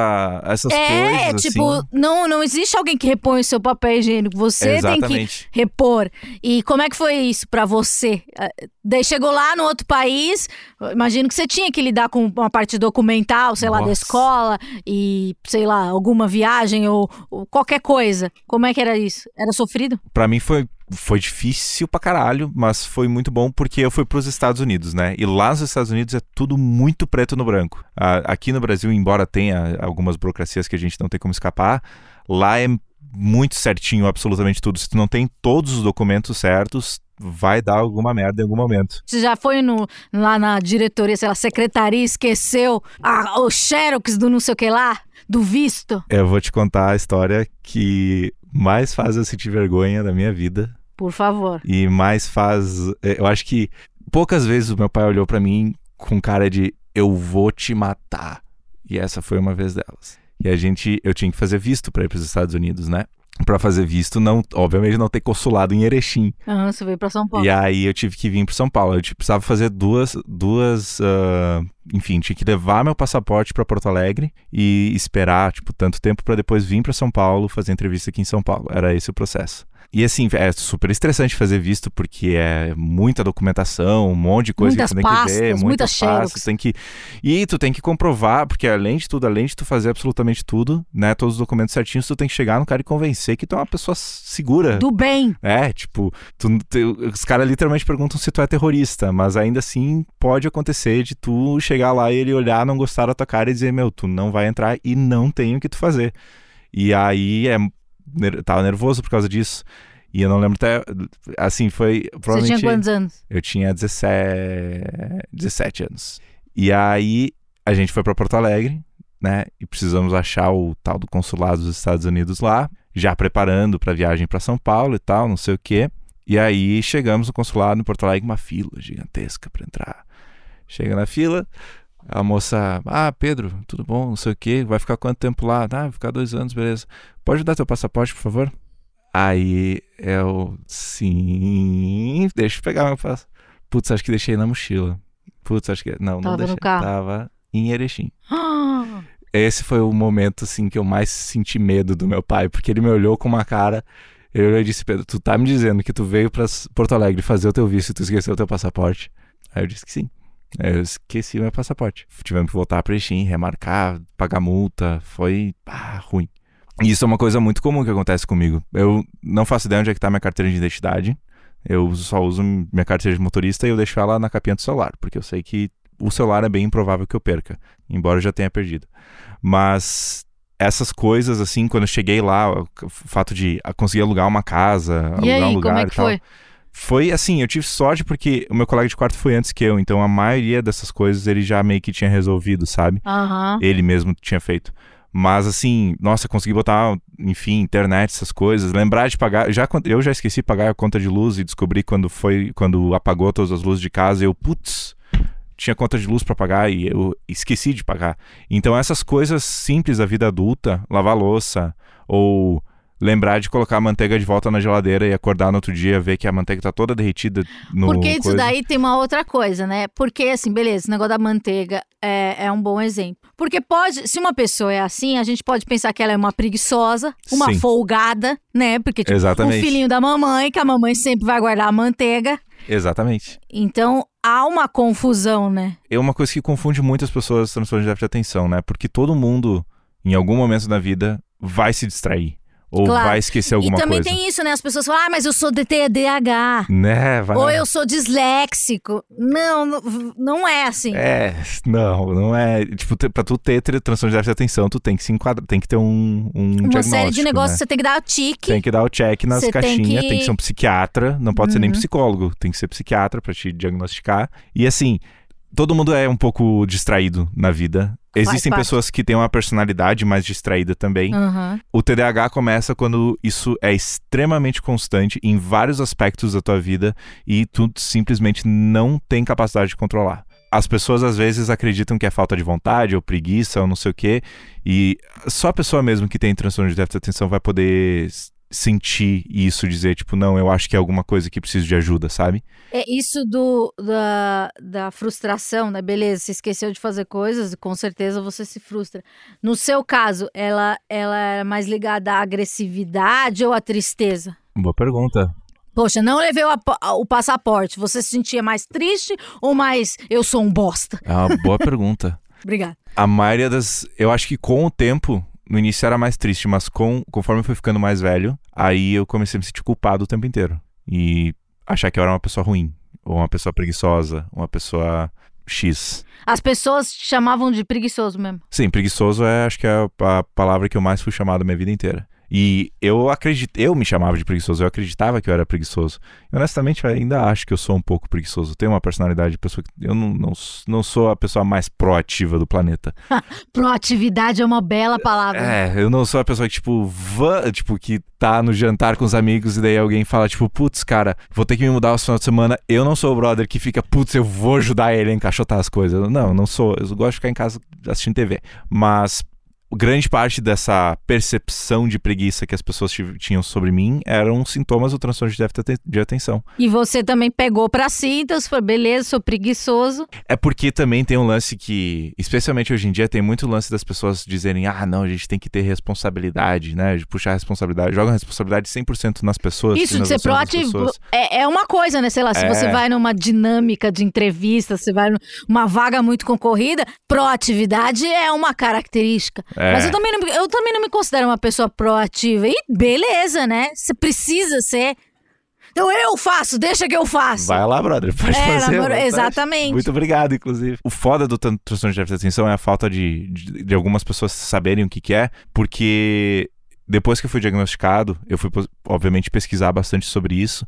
essas é, coisas. tipo, assim. não, não existe alguém que repõe o seu papel higiênico. Você tem que repor. E como é que foi isso pra você? Ah, Daí chegou lá no outro país, imagino que você tinha que lidar com uma parte documental, sei lá, da Nossa. escola e, sei lá, alguma viagem ou, ou qualquer coisa. Como é que era isso? Era sofrido? Pra mim foi, foi difícil pra caralho, mas foi muito bom porque eu fui pros Estados Unidos, né? E lá nos Estados Unidos é tudo muito preto no branco. Aqui no Brasil, embora tenha algumas burocracias que a gente não tem como escapar, lá é muito certinho absolutamente tudo. Se tu não tem todos os documentos certos, vai dar alguma merda em algum momento. Você já foi no, lá na diretoria, sei lá, secretaria, esqueceu a, o xerox do não sei o que lá, do visto? Eu vou te contar a história que mais faz eu sentir vergonha da minha vida Por favor. e mais faz. eh, Eu acho que poucas vezes o meu pai olhou pra mim com cara de eu vou te matar. E essa foi uma vez delas. E a gente, eu tinha que fazer visto pra ir pros Estados Unidos, né? Pra fazer visto, não, obviamente não ter consulado em Erechim. Aham, você veio pra São Paulo. E aí eu tive que vir para São Paulo. Eu tipo, precisava fazer duas, duas, ah, enfim, tinha que levar meu passaporte para Porto Alegre e esperar tipo tanto tempo para depois vir para São Paulo fazer entrevista aqui em São Paulo. Era esse o processo. E assim, é super estressante fazer visto porque é muita documentação, um monte de coisa Muitas que tu tem que ver, pastas, muitas pastas, tem que e tu tem que comprovar, porque além de tudo, além de tu fazer absolutamente tudo, né, todos os documentos certinhos, tu tem que chegar no cara e convencer que tu é uma pessoa segura, Do bem. é, tipo, tu- tu- os caras literalmente perguntam se tu é terrorista, mas ainda assim pode acontecer de tu chegar lá e ele olhar, não gostar da tua cara e dizer, meu, tu não vai entrar e não tem o que tu fazer. E aí é, ner- tava nervoso por causa disso. E eu não lembro até, assim, foi Você tinha quantos anos? Eu tinha 17, 17 anos. E aí a gente foi pra Porto Alegre, né? E precisamos achar o tal do consulado dos Estados Unidos lá, já preparando pra viagem pra São Paulo e tal, não sei o quê. E aí chegamos no consulado em Porto Alegre, uma fila gigantesca pra entrar. Chega na fila, a moça, ah, Pedro, tudo bom, não sei o quê, vai ficar quanto tempo lá? Ah, vai ficar dois anos, beleza. Pode dar teu passaporte, por favor? Aí eu, sim, deixa eu pegar meu passaporte. Putz, acho que deixei na mochila. Putz, acho que. Não, Tava não no deixei. carro. Tava em Erechim. Esse foi o momento, assim, que eu mais senti medo do meu pai, porque ele me olhou com uma cara. Ele olhou e disse: Pedro, tu tá me dizendo que tu veio pra Porto Alegre fazer o teu visto e tu esqueceu o teu passaporte? Aí eu disse que sim. Aí eu esqueci meu passaporte. Tivemos que voltar pra Erechim, remarcar, pagar multa. Foi ah, ruim. E isso é uma coisa muito comum que acontece comigo. Eu não faço ideia onde é que tá minha carteira de identidade. Eu só uso minha carteira de motorista e eu deixo ela na capinha do celular, porque eu sei que o celular é bem improvável que eu perca, embora eu já tenha perdido. Mas essas coisas, assim, quando eu cheguei lá, o fato de ah, conseguir alugar uma casa, e alugar aí, um lugar como é e que tal. foi? Foi assim, eu tive sorte porque o meu colega de quarto foi antes que eu, então a maioria dessas coisas ele já meio que tinha resolvido, sabe? Aham. Ele mesmo tinha feito. Mas assim, nossa, consegui botar, enfim, internet, essas coisas, lembrar de pagar. Já eu já esqueci de pagar a conta de luz e descobri quando foi quando apagou todas as luzes de casa, eu, putz, tinha conta de luz pra pagar e eu esqueci de pagar. Então essas coisas simples da vida adulta, lavar louça ou lembrar de colocar a manteiga de volta na geladeira e acordar no outro dia ver que a manteiga tá toda derretida no Porque isso coisa. daí tem uma outra coisa, né? Porque, assim, beleza, esse negócio da manteiga é, é um bom exemplo. Porque pode, se uma pessoa é assim, a gente pode pensar que ela é uma preguiçosa, uma Sim. folgada, né? Porque, tipo, Exatamente. um filhinho da mamãe, que a mamãe sempre vai guardar a manteiga. Exatamente. Então, há uma confusão, né? é uma coisa que confunde muitas pessoas transtorno de déficit de atenção, né? Porque todo mundo, em algum momento da vida, vai se distrair. Ou Claro. vai esquecer alguma e também coisa. tem isso, né? As pessoas falam, ah, mas eu sou DTDH. Né? Vai... Ou eu sou disléxico. Não, não, não é assim. É, não, não é. Tipo, pra tu ter transtorno de déficit de atenção, tu tem que se enquadrar, tem que ter um, um Uma série de negócios né? você tem que dar tique. Tem que dar o check nas Você tem caixinhas, tem que... que- ser um psiquiatra, não pode ser nem Uhum. psicólogo, tem que ser psiquiatra pra te diagnosticar. E assim, todo mundo é um pouco distraído na vida. Faz Existem parte. pessoas que têm uma personalidade mais distraída também. Aham. O TDAH começa quando isso é extremamente constante em vários aspectos da tua vida e tu simplesmente não tem capacidade de controlar. As pessoas às vezes acreditam que é falta de vontade ou preguiça ou não sei o quê, e só a pessoa mesmo que tem transtorno de déficit de atenção vai poder sentir isso, dizer tipo, não, eu acho que é alguma coisa que preciso de ajuda, sabe? É isso do, da, da frustração, né? Beleza, você esqueceu de fazer coisas e com certeza você se frustra. No seu caso, ela, ela era mais ligada à agressividade ou à tristeza? Boa pergunta. Poxa, não levei o, o passaporte. Você se sentia mais triste ou mais eu sou um bosta? É uma boa pergunta. Obrigada. A maioria das. Eu acho que com o tempo, no início era mais triste, mas com, conforme eu fui ficando mais velho, aí eu comecei a me sentir culpado o tempo inteiro. E achar que eu era uma pessoa ruim, ou uma pessoa preguiçosa, uma pessoa X. As pessoas te chamavam de preguiçoso mesmo. Sim, preguiçoso é acho que é a, a palavra que eu mais fui chamado a minha vida inteira. E eu acredito, eu me chamava de preguiçoso, eu acreditava que eu era preguiçoso. E, honestamente, eu ainda acho que eu sou um pouco preguiçoso. Tenho uma personalidade de pessoa que eu não, não, não sou a pessoa mais proativa do planeta. Proatividade é uma bela palavra. É, eu não sou a pessoa que, tipo, vã, tipo, que tá no jantar com os amigos e daí alguém fala, tipo, putz, cara, vou ter que me mudar no final de semana. Eu não sou o brother que fica, putz, eu vou ajudar ele a encaixotar as coisas. Não, não sou. Eu gosto de ficar em casa assistindo TV. Mas grande parte dessa percepção de preguiça que as pessoas tinham sobre mim eram sintomas do transtorno de déficit de atenção. E você também pegou pra si, então você falou, beleza, sou preguiçoso. É porque também tem um lance que, especialmente hoje em dia, tem muito lance das pessoas dizerem: ah, não, a gente tem que ter responsabilidade, né? De puxar a responsabilidade. Joga a responsabilidade 100% nas pessoas. Isso de ser proativo é, é uma coisa, né? Sei lá, se É. você vai numa dinâmica de entrevista, você vai numa vaga muito concorrida, proatividade é uma característica. É. Mas eu também, não, me- eu também não me considero uma pessoa proativa. E beleza, né? Você precisa ser. Então eu faço, deixa que eu faço. Vai lá, brother. Pode É, fazer. namoro- vontade. exatamente. Muito obrigado, inclusive. O foda do tran- transtorno de déficit de atenção é a falta de, de, de algumas pessoas saberem o que, que é, porque depois que eu fui diagnosticado, eu fui, obviamente, pesquisar bastante sobre isso.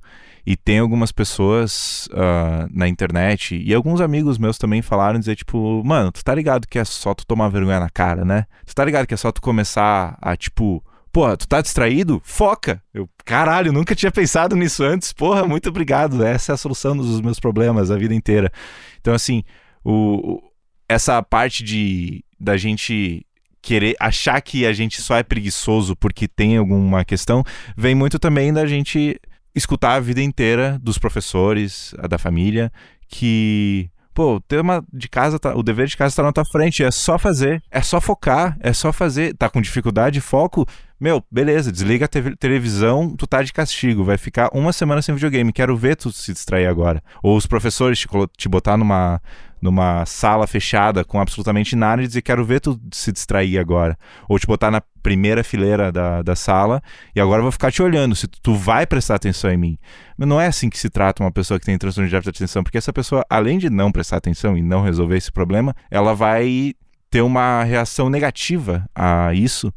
E tem algumas pessoas ah, na internet, e alguns amigos meus também falaram, dizer, tipo, mano, tu tá ligado que é só tu tomar vergonha na cara, né? Tu tá ligado que é só tu começar a, tipo, Porra, tu tá distraído? Foca! Eu, caralho, nunca tinha pensado nisso antes. Porra, muito obrigado. Essa é a solução dos meus problemas a vida inteira. Então, assim, o- essa parte de da gente querer achar que a gente só é preguiçoso porque tem alguma questão, vem muito também da gente escutar a vida inteira dos professores, da família, que Pô, o tema de casa, tá, o dever de casa tá na tua frente, é só fazer, é só focar, é só fazer. Tá com dificuldade de foco? Meu, beleza, desliga a TV televisão, tu tá de castigo, vai ficar uma semana sem videogame, quero ver tu se distrair agora. Ou os professores te, te botar numa, numa sala fechada com absolutamente nada e dizer quero ver tu se distrair agora. Ou te botar na primeira fileira da, da sala e agora vou ficar te olhando se tu, vai prestar atenção em mim. Mas não é assim que se trata uma pessoa que tem transtorno de déficit de atenção, porque essa pessoa, além de não prestar atenção e não resolver esse problema, ela vai ter uma reação negativa a isso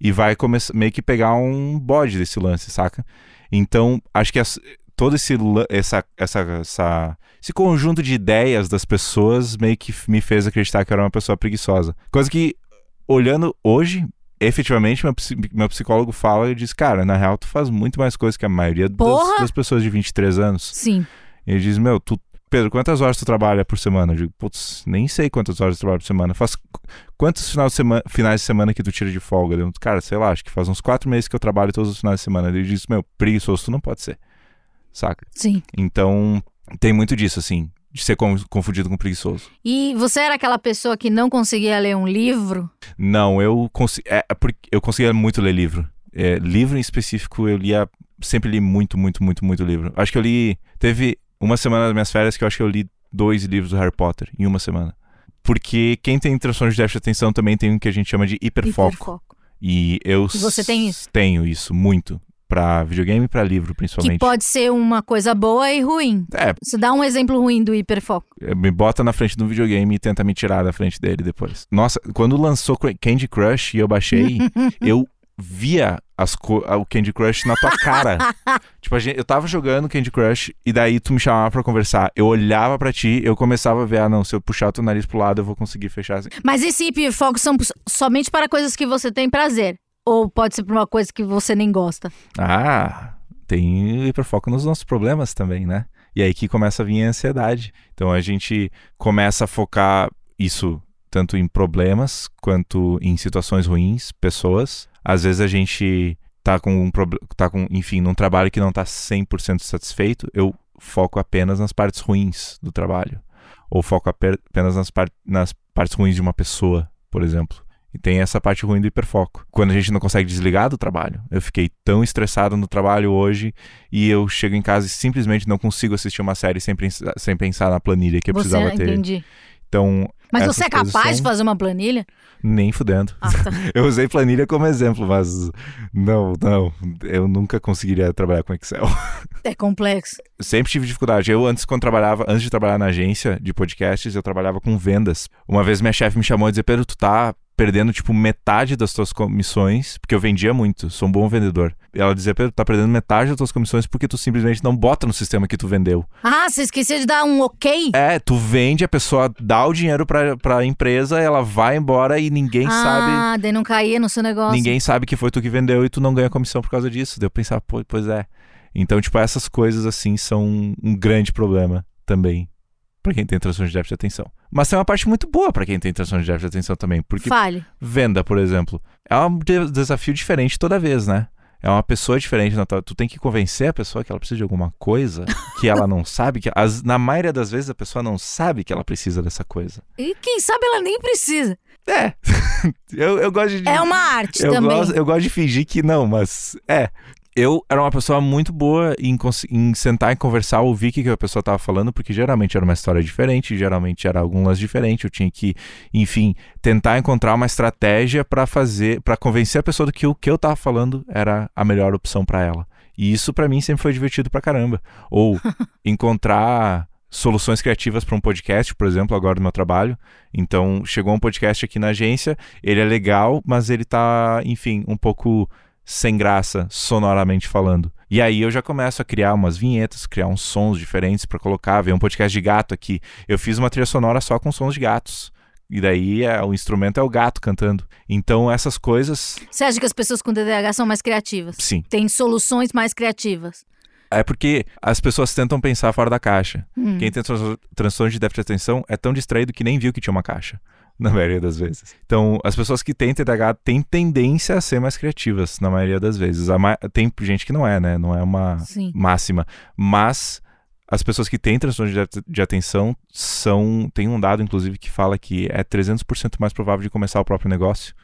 e vai começar meio que pegar um bode desse lance, saca? Então, acho que todo esse essa, essa, essa esse conjunto de ideias das pessoas meio que me fez acreditar que eu era uma pessoa preguiçosa. Coisa que olhando hoje, efetivamente meu, meu psicólogo fala e diz, cara, na real tu faz muito mais coisas que a maioria das, das pessoas de 23 anos. Sim. Ele diz, meu, tu, Pedro, quantas horas tu trabalha por semana? Eu digo, putz, nem sei quantas horas tu trabalha por semana. Faz qu- quantos final de semana, finais de semana que tu tira de folga? Eu, cara, sei lá, acho que faz uns quatro meses que eu trabalho todos os finais de semana. Ele diz, meu, preguiçoso tu não pode ser. Saca? Sim. Então, tem muito disso, assim, de ser con- confundido com preguiçoso. E você era aquela pessoa que não conseguia ler um livro? Não, eu, consi é, é porque eu conseguia muito ler livro. É, livro em específico, eu lia. Sempre li muito, muito, muito, muito livro. Acho que eu li. Teve uma semana das minhas férias que eu acho que eu li dois livros do Harry Potter em uma semana. Porque quem tem transtorno de déficit de atenção também tem o que a gente chama de hiperfoco. Hiperfoco. E eu E você tem isso? Tenho isso, muito. Pra videogame e pra livro, Que principalmente. pode ser uma coisa boa e ruim. É, Você dá um exemplo ruim do hiperfoco. me bota na frente do videogame e tenta me tirar da frente dele depois. Nossa, quando lançou Candy Crush e eu baixei, eu via as o Candy Crush na tua cara. tipo, a gente- eu tava jogando Candy Crush e daí tu me chamava pra conversar. Eu olhava pra ti, eu começava a ver, ah não, se eu puxar o teu nariz pro lado eu vou conseguir fechar assim. Mas esse hiperfoco são somente para coisas que você tem prazer. Ou pode ser para uma coisa que você nem gosta. Ah, tem hiperfoco nos nossos problemas também, né? E aí que começa a vir a ansiedade. Então a gente começa a focar isso tanto em problemas quanto em situações ruins, pessoas. Às vezes a gente tá com um problema, tá com, enfim, num trabalho que não tá 100% satisfeito, eu foco apenas nas partes ruins do trabalho. Ou foco ape- apenas nas, par nas partes ruins de uma pessoa, por exemplo. E tem essa parte ruim do hiperfoco. Quando a gente não consegue desligar do trabalho. Eu fiquei tão estressado no trabalho hoje e eu chego em casa e simplesmente não consigo assistir uma série sem, pensar- sem pensar na planilha que eu você precisava ter. entendi. Então, Mas você é capaz de são- fazer uma planilha? nem fudendo. Ah, tá. Eu usei planilha como exemplo, mas não, não. Eu nunca conseguiria trabalhar com Excel. É complexo. Sempre tive dificuldade. Eu antes, quando trabalhava, antes de trabalhar na agência de podcasts, eu trabalhava com vendas. Uma vez minha chefe me chamou e disse, Pedro, tu tá perdendo, tipo, metade das tuas comissões, porque eu vendia muito, sou um bom vendedor. E ela dizia, Pedro, tá perdendo metade das tuas comissões porque tu simplesmente não bota no sistema que tu vendeu. Ah, você esqueceu de dar um ok? É, tu vende, a pessoa dá o dinheiro pra, pra empresa, ela vai embora e ninguém sabe... ah, daí não caía no seu negócio. Ninguém sabe que foi tu que vendeu e tu não ganha comissão por causa disso. Daí eu pensava, pô, pois é. Então, tipo, essas coisas assim são um grande problema também. Para quem tem transtorno de déficit de atenção. Mas tem uma parte muito boa para quem tem transtorno de déficit de atenção também, porque Fale. venda, por exemplo, é um de- desafio diferente toda vez, né? É uma pessoa diferente, na tua- tu tem que convencer a pessoa que ela precisa de alguma coisa que ela não sabe, que as- na maioria das vezes a pessoa não sabe que ela precisa dessa coisa. E quem sabe ela nem precisa. É, eu, eu gosto de... É uma arte eu também. Gosto, eu gosto de fingir que não, mas é. Eu era uma pessoa muito boa em, em sentar e conversar, ouvir o que que a pessoa estava falando, porque geralmente era uma história diferente, geralmente era algum lance diferente. Eu tinha que, enfim, tentar encontrar uma estratégia para fazer, para convencer a pessoa do que o que eu estava falando era a melhor opção para ela. E isso para mim sempre foi divertido pra caramba. Ou encontrar soluções criativas para um podcast, por exemplo, agora no meu trabalho. Então, chegou um podcast aqui na agência, ele é legal, mas ele tá, enfim, um pouco sem graça, sonoramente falando. E aí eu já começo a criar umas vinhetas, criar uns sons diferentes para colocar, ver um podcast de gato aqui. Eu fiz uma trilha sonora só com sons de gatos. E daí é, o instrumento é o gato cantando. Então essas coisas, Você acha que as pessoas com TDAH são mais criativas? sim. Tem soluções mais criativas. É porque as pessoas tentam pensar fora da caixa. Hum. Quem tem trans- transtorno de déficit de atenção é tão distraído que nem viu que tinha uma caixa, na maioria das vezes. Então, as pessoas que têm TDAH têm tendência a ser mais criativas, na maioria das vezes. Ma- Tem gente que não é, né? Não é uma Sim. máxima. Mas as pessoas que têm transtorno de, de atenção são. Tem um dado, inclusive, que fala que é 300% mais provável de começar o próprio negócio,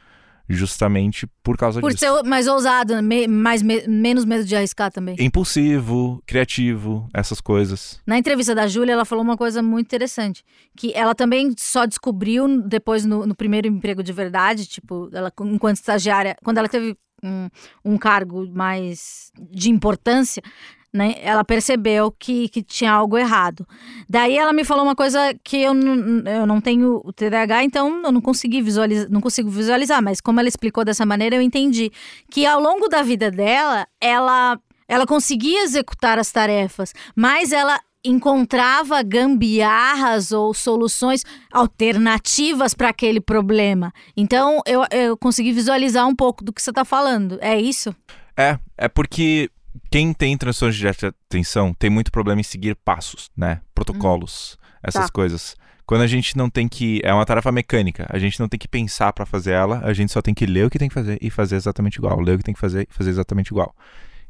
justamente por causa Por disso. ser mais ousado, me- mais me- menos medo de arriscar também. Impulsivo, criativo, essas coisas. Na entrevista da Júlia, ela falou uma coisa muito interessante. Que ela também só descobriu depois no, no primeiro emprego de verdade, tipo, ela enquanto estagiária, quando ela teve um, um cargo mais de importância, né? Ela percebeu que, que tinha algo errado. Daí ela me falou uma coisa que eu, eu não tenho o TDAH, então eu não consegui visualizar, não consigo visualizar, mas como ela explicou dessa maneira, eu entendi que ao longo da vida dela, ela ela conseguia executar as tarefas, mas ela encontrava gambiarras ou soluções alternativas para aquele problema. Então eu, eu consegui visualizar um pouco do que você está falando. É isso? É, é porque quem tem transtorno de déficit de atenção tem muito problema em seguir passos, né? Protocolos, essas Tá. coisas. Quando a gente não tem que. É uma tarefa mecânica. A gente não tem que pensar pra fazer ela, a gente só tem que ler o que tem que fazer e fazer exatamente igual. Ler o que tem que fazer e fazer exatamente igual.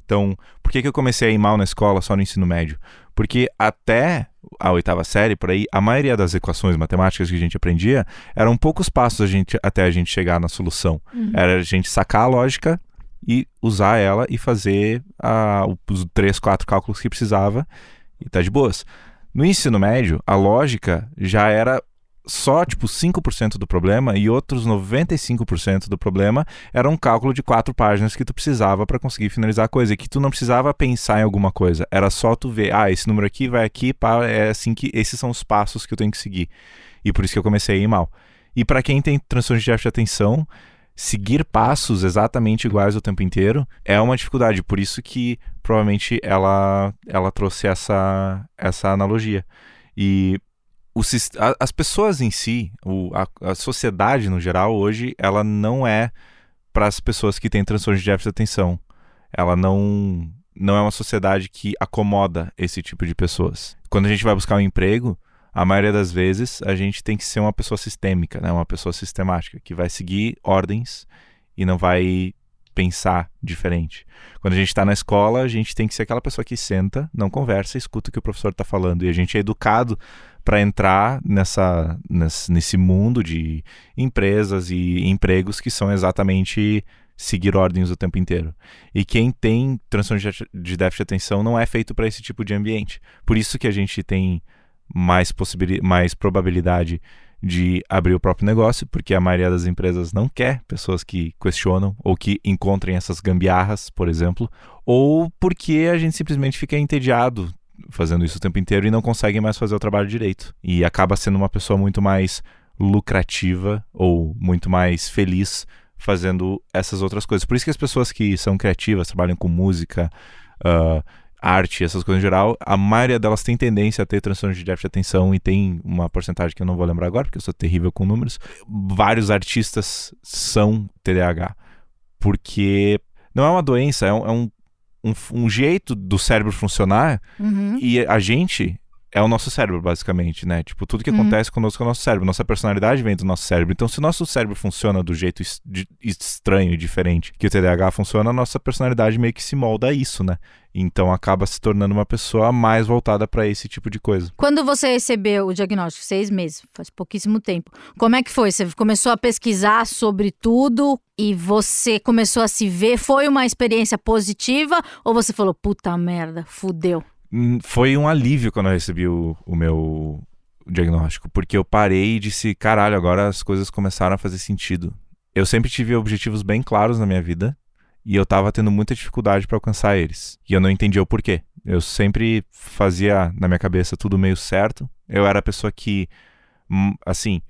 Então, por que, que eu comecei a ir mal na escola só no ensino médio? Porque até a oitava série, por aí, a maioria das equações matemáticas que a gente aprendia eram poucos passos a gente, até a gente chegar na solução. Era a gente sacar a lógica e usar ela e fazer ah, os três, quatro cálculos que precisava e tá de boas. No ensino médio, a lógica já era só tipo 5% do problema e outros 95% do problema era um cálculo de quatro páginas que tu precisava para conseguir finalizar a coisa, e que tu não precisava pensar em alguma coisa, era só tu ver, ah, esse número aqui vai aqui, pá, é assim que esses são os passos que eu tenho que seguir. E por isso que eu comecei a ir mal. E para quem tem transtorno de déficit de atenção, seguir passos exatamente iguais o tempo inteiro é uma dificuldade. Por isso que provavelmente ela, ela trouxe essa, essa analogia. E o as pessoas em si, o- a, a sociedade no geral, hoje, ela não é para as pessoas que têm transtorno de déficit de atenção. Ela não, não é uma sociedade que acomoda esse tipo de pessoas. Quando a gente vai buscar um emprego, a maioria das vezes a gente tem que ser uma pessoa sistêmica, né? uma pessoa sistemática, que vai seguir ordens e não vai pensar diferente. Quando a gente está na escola, a gente tem que ser aquela pessoa que senta, não conversa, escuta o que o professor está falando. E a gente é educado para entrar nessa, nesse, mundo de empresas e empregos que são exatamente seguir ordens o tempo inteiro. E quem tem transtorno de déficit de atenção não é feito para esse tipo de ambiente. Por isso que a gente tem mais, mais probabilidade de abrir o próprio negócio, porque a maioria das empresas não quer pessoas que questionam ou que encontrem essas gambiarras, por exemplo, ou porque a gente simplesmente fica entediado fazendo isso o tempo inteiro e não consegue mais fazer o trabalho direito. E acaba sendo uma pessoa muito mais lucrativa ou muito mais feliz fazendo essas outras coisas. Por isso que as pessoas que são criativas, trabalham com música, ah, arte, essas coisas em geral, a maioria delas tem tendência a ter transtorno de déficit de atenção e tem uma porcentagem que eu não vou lembrar agora, porque eu sou terrível com números. Vários artistas são TDAH, porque não é uma doença, é um, é um, um, um jeito do cérebro funcionar Uhum. e a gente é o nosso cérebro, basicamente, né? Tipo, tudo que Uhum. acontece conosco é o nosso cérebro. Nossa personalidade vem do nosso cérebro. Então, se o nosso cérebro funciona do jeito es- de- estranho e diferente que o TDAH funciona, a nossa personalidade meio que se molda a isso, né? Então, acaba se tornando uma pessoa mais voltada pra esse tipo de coisa. Quando você recebeu o diagnóstico, seis meses, faz pouquíssimo tempo, como é que foi? Você começou a pesquisar sobre tudo e você começou a se ver? Foi uma experiência positiva ou você falou, puta merda, fudeu? Hum, Foi um alívio quando eu recebi o, o meu diagnóstico, porque eu parei e disse, caralho, agora as coisas começaram a fazer sentido. Eu sempre tive objetivos bem claros na minha vida e eu tava tendo muita dificuldade para alcançar eles. E eu não entendia o porquê. Eu sempre fazia na minha cabeça tudo meio certo. Eu era a pessoa que, hum, assim,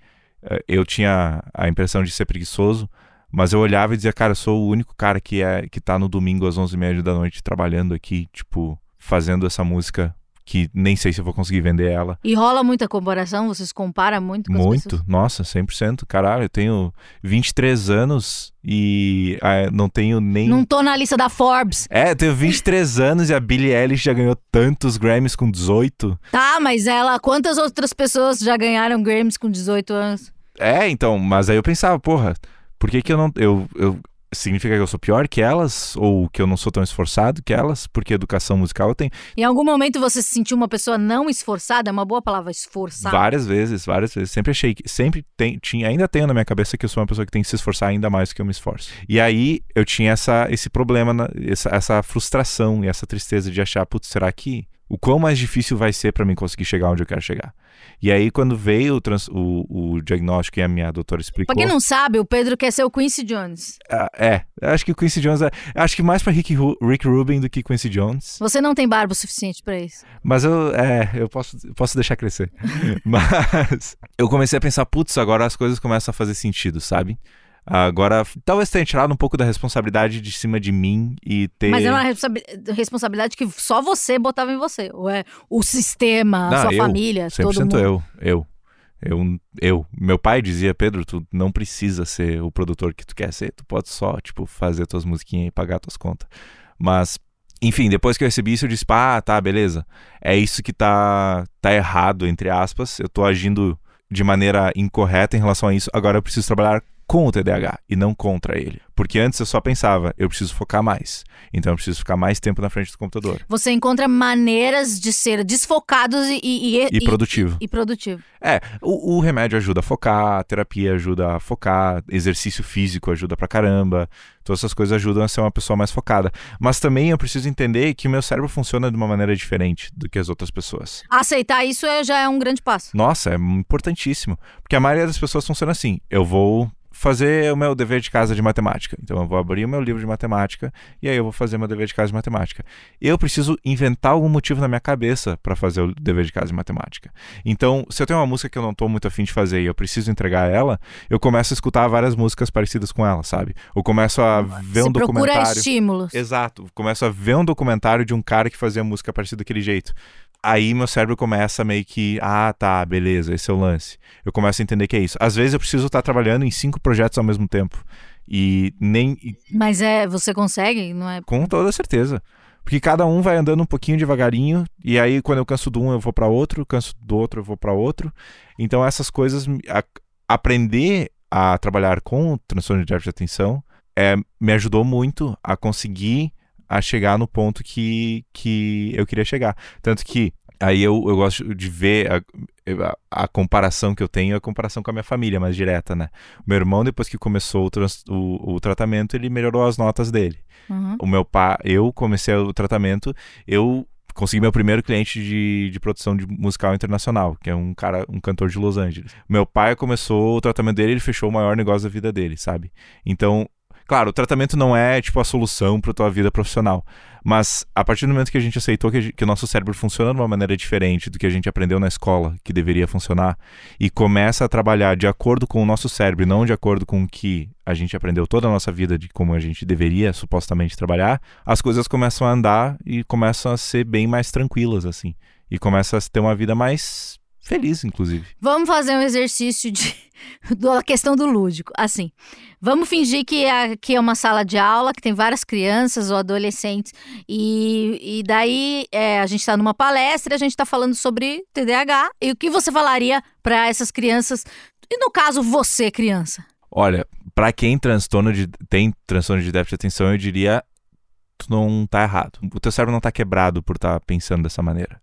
eh, eu tinha a impressão de ser preguiçoso, mas eu olhava e dizia, cara, eu sou o único cara que é que tá no domingo às 11h30 da noite trabalhando aqui, tipo, fazendo essa música que nem sei se eu vou conseguir vender ela. E rola muita comparação? Você se compara muito com as Muito, pessoas? nossa, 100%. Caralho, eu tenho 23 anos e ah, não tenho nem. Não tô na lista da Forbes. É, eu tenho 23 anos e a Billie Eilish já ganhou tantos Grammys com 18. Tá, mas ela, quantas outras pessoas já ganharam Grammys com 18 anos? É, então, mas aí eu pensava, porra, por que que eu não. Eu, eu, significa que eu sou pior que elas? Ou que eu não sou tão esforçado que elas? Porque educação musical eu tenho. Em algum momento você se sentiu uma pessoa não esforçada? É uma boa palavra, esforçada. Várias vezes, várias vezes. Sempre achei que. Sempre tem, tinha, ainda tenho na minha cabeça que eu sou uma pessoa que tem que se esforçar ainda mais do que eu me esforço. E aí eu tinha essa, esse problema, essa, essa frustração e essa tristeza de achar, putz, será que. O quão mais difícil vai ser pra mim conseguir chegar onde eu quero chegar? E aí, quando veio o, trans- o, o diagnóstico e a minha doutora explicou. Pra quem não sabe, o Pedro quer ser o Quincy Jones. Ah, é, eu acho que o Quincy Jones é. Acho que mais pra Rick, Rick Rubin do que Quincy Jones. Você não tem barba o suficiente pra isso. Mas eu, é, eu posso, eu posso deixar crescer. Mas eu comecei a pensar, putz, agora as coisas começam a fazer sentido, sabe? Agora, talvez tenha tirado um pouco da responsabilidade de cima de mim e ter. Mas é uma responsabi- responsabilidade que só você botava em você. Ou é o sistema, a Não, sua eu, família, todo 100% mundo. eu, eu. Eu, eu. Meu pai dizia, Pedro, tu não precisa ser o produtor que tu quer ser. Tu pode só, tipo, fazer tuas musiquinhas e pagar tuas contas. Mas, enfim, depois que eu recebi isso, eu disse, ah, tá, beleza. É isso que tá, tá errado, entre aspas. Eu tô agindo de maneira incorreta em relação a isso. Agora eu preciso trabalhar com o TDAH e não contra ele. Porque antes eu só pensava, eu preciso focar mais. Então eu preciso ficar mais tempo na frente do computador. Você encontra maneiras de ser desfocados e, e, E produtivo. e produtivo. É, o, o remédio ajuda a focar, a terapia ajuda a focar, exercício físico ajuda pra caramba. Todas essas coisas ajudam a ser uma pessoa mais focada. Mas também eu preciso entender que o meu cérebro funciona de uma maneira diferente do que as outras pessoas. Aceitar isso é- já é um grande passo. Nossa, é importantíssimo. Porque a maioria das pessoas funciona assim. Eu vou fazer o meu dever de casa de matemática. Então eu vou abrir o meu livro de matemática e aí eu vou fazer meu dever de casa de matemática. Eu preciso inventar algum motivo na minha cabeça para fazer o dever de casa de matemática. Então, se eu tenho uma música que eu não tô muito afim de fazer e eu preciso entregar ela, eu começo a escutar várias músicas parecidas com ela, sabe? Ou começo a ver Você um procura documentário. estímulos. Exato. Começo a ver um documentário de um cara que fazia música parecida daquele jeito. Aí meu cérebro começa meio que, ah, tá, beleza, esse é o lance. Eu começo a entender que é isso. Às vezes eu preciso estar trabalhando em cinco projetos ao mesmo tempo. E nem. Mas é, você consegue, não é? com toda certeza. Porque cada um vai andando um pouquinho devagarinho, e aí quando eu canso de um, eu vou para outro, canso do outro, eu vou para outro. Então essas coisas, a- aprender a trabalhar com o transtorno de déficit de atenção é, me ajudou muito a conseguir a chegar no ponto que, que eu queria chegar. Tanto que aí eu, eu gosto de ver a, a, a comparação que eu tenho, a comparação com a minha família mais direta, né? Meu irmão, depois que começou o, trans- o, o tratamento, ele melhorou as notas dele Uhum. o meu pai, eu comecei o tratamento, eu consegui meu primeiro cliente de, de produção de musical internacional, que é um cara, um cantor de Los Angeles. Meu pai começou o tratamento dele, ele fechou o maior negócio da vida dele, sabe? Então, claro, o tratamento não é tipo a solução para tua vida profissional, mas a partir do momento que a gente aceitou que, gente- que o nosso cérebro funciona de uma maneira diferente do que a gente aprendeu na escola, que deveria funcionar, e começa a trabalhar de acordo com o nosso cérebro, não de acordo com o que a gente aprendeu toda a nossa vida de como a gente deveria supostamente trabalhar, as coisas começam a andar e começam a ser bem mais tranquilas assim, e começa a ter uma vida mais feliz, inclusive. Vamos fazer um exercício de da questão do lúdico. Assim, vamos fingir que aqui é uma sala de aula que tem várias crianças ou adolescentes e, e daí é, a gente está numa palestra, e a gente está falando sobre TDAH e o que você falaria para essas crianças e no caso você criança. Olha, para quem transtorno de, tem transtorno de déficit de atenção, eu diria tu não tá errado. O teu cérebro não tá quebrado por estar tá pensando dessa maneira.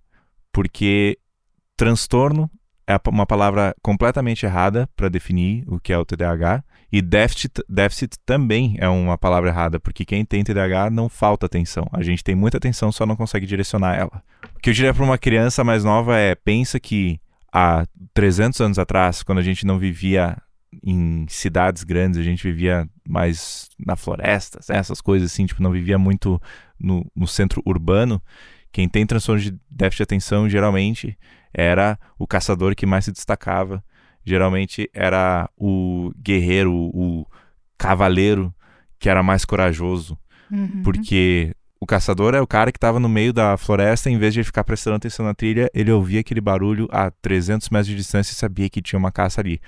Porque transtorno é uma palavra completamente errada para definir o que é o TDAH. E déficit, déficit também é uma palavra errada, porque quem tem TDAH não falta atenção. A gente tem muita atenção, só não consegue direcionar ela. O que eu diria para uma criança mais nova é: pensa que há 300 anos atrás, quando a gente não vivia em cidades grandes, a gente vivia mais na floresta, né? essas coisas assim, tipo, não vivia muito no, no centro urbano. Quem tem transtorno de déficit de atenção geralmente era o caçador que mais se destacava. Geralmente era o guerreiro, o cavaleiro que era mais corajoso. Uhum. Porque o caçador é o cara que estava no meio da floresta, em vez de ficar prestando atenção na trilha, ele ouvia aquele barulho a 300 metros de distância e sabia que tinha uma caça ali.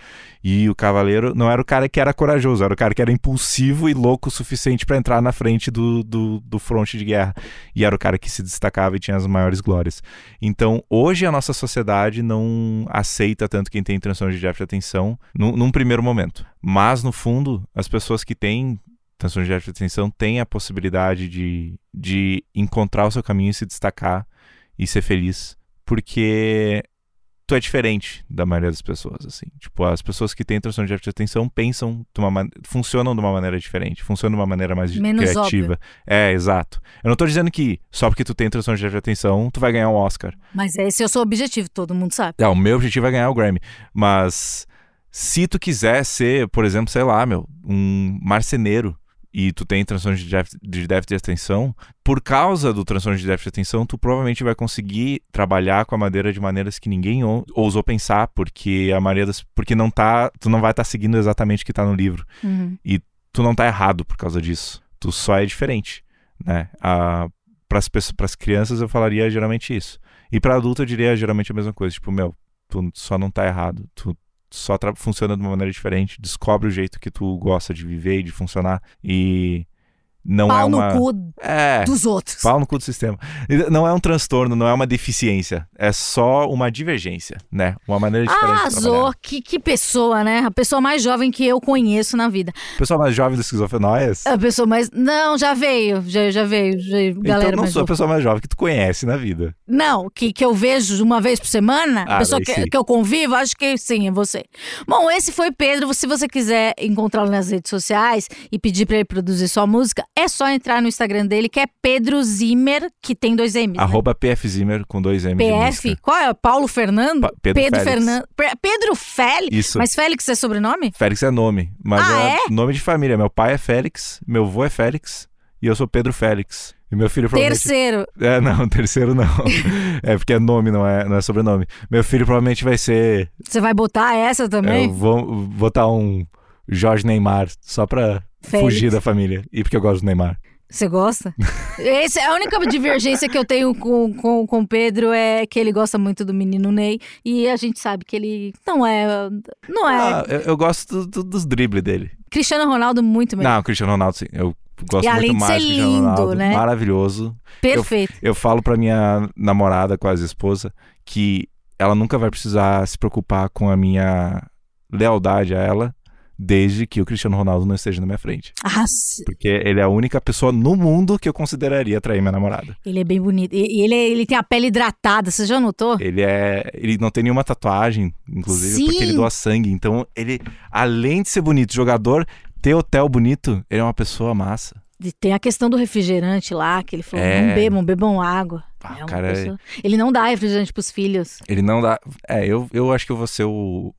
E o cavaleiro não era o cara que era corajoso, era o cara que era impulsivo e louco o suficiente para entrar na frente do, do, do fronte de guerra. E era o cara que se destacava e tinha as maiores glórias. Então, hoje a nossa sociedade não aceita tanto quem tem transtorno de déficit de atenção num, num primeiro momento. Mas, no fundo, as pessoas que têm transtorno de déficit de atenção tem a possibilidade de, de encontrar o seu caminho e se destacar e ser feliz, porque tu é diferente da maioria das pessoas, assim. Tipo, as pessoas que têm transtorno de déficit de atenção pensam de uma man... funcionam de uma maneira diferente, funcionam de uma maneira mais Menos criativa. óbvio. É, exato. Eu não tô dizendo que só porque tu tem transtorno de déficit de atenção, tu vai ganhar um Oscar. Mas esse é o seu objetivo, todo mundo sabe. É, o meu objetivo é ganhar o Grammy, mas se tu quiser ser, por exemplo, sei lá, meu, um marceneiro, e tu tem transtorno de déficit, de déficit de atenção, por causa do transtorno de déficit de atenção, tu provavelmente vai conseguir trabalhar com a madeira de maneiras que ninguém ou, ousou pensar, porque a maioria das, porque não tá, tu não vai estar tá seguindo exatamente o que está no livro. Uhum. E tu não tá errado por causa disso. Tu só é diferente, né? Para as crianças eu falaria geralmente isso. E para adulto eu diria geralmente a mesma coisa, tipo, meu, tu só não tá errado. Tu só funciona de uma maneira diferente, descobre o jeito que tu gosta de viver e de funcionar e não Pau é uma no cu é, dos outros. pau no cu do sistema. Não é um transtorno, não é uma deficiência, é só uma divergência, né? Uma maneira diferente de Arrasou, trabalhar. que, que pessoa, né? A pessoa mais jovem que eu conheço na vida. Pessoal mais jovem do esquizofrenóias? A pessoa mais. Não, já veio, já, já veio, já, galera então não sou a pessoa mais jovem que tu conhece na vida. Não, que, que eu vejo uma vez por semana, a Ah, pessoa daí que, sim. que eu convivo, acho que sim, é você. Bom, esse foi Pedro. Se você quiser encontrá-lo nas redes sociais e pedir pra ele produzir sua música, é só entrar no Instagram dele, que é Pedro Zimmer, que tem dois M's. né? Arroba PF Zimmer com dois M PF, qual é? Paulo Fernando? Pa- Pedro Félix. Fernando. Pe- Pedro Félix? Isso. Mas Félix é sobrenome? Félix é nome, mas Ah, é, nome de família. Meu pai é Félix, meu avô é Félix e eu sou Pedro Félix. E meu filho provavelmente... Terceiro. É, não, terceiro não. é porque é nome, não é, não é sobrenome. Meu filho provavelmente vai ser. Você vai botar essa também? Eu vou botar um Jorge Neymar, só pra Félix. fugir da família. E porque eu gosto do Neymar. Você gosta? Esse, a única divergência que eu tenho com, com, com o Pedro é que ele gosta muito do menino Ney. E a gente sabe que ele não é. Não é. Ah, eu, eu gosto do- do- dos dribles dele. Cristiano Ronaldo, muito melhor. Não, o Cristiano Ronaldo, sim. Eu gosto E além muito de mais ser lindo, Ronaldo. né? Maravilhoso. Perfeito. Eu falo pra minha namorada, quase esposa, que ela nunca vai precisar se preocupar com a minha lealdade a ela, desde que o Cristiano Ronaldo não esteja na minha frente. Ah, Porque ele é a única pessoa no mundo que eu consideraria trair minha namorada. ele é bem bonito. E ele, é- ele tem a pele hidratada, você já notou? Ele é. Ele não tem nenhuma tatuagem, inclusive, Sim. porque ele doa sangue. Então, ele, além de ser bonito, jogador, ter hotel bonito, ele é uma pessoa massa. E Tem a questão do refrigerante lá, que ele falou: É. não bebam, bebam água. Ah, É cara é- pessoa- Ele não dá refrigerante pros filhos. Ele não dá. É, eu, eu acho que eu vou ser o,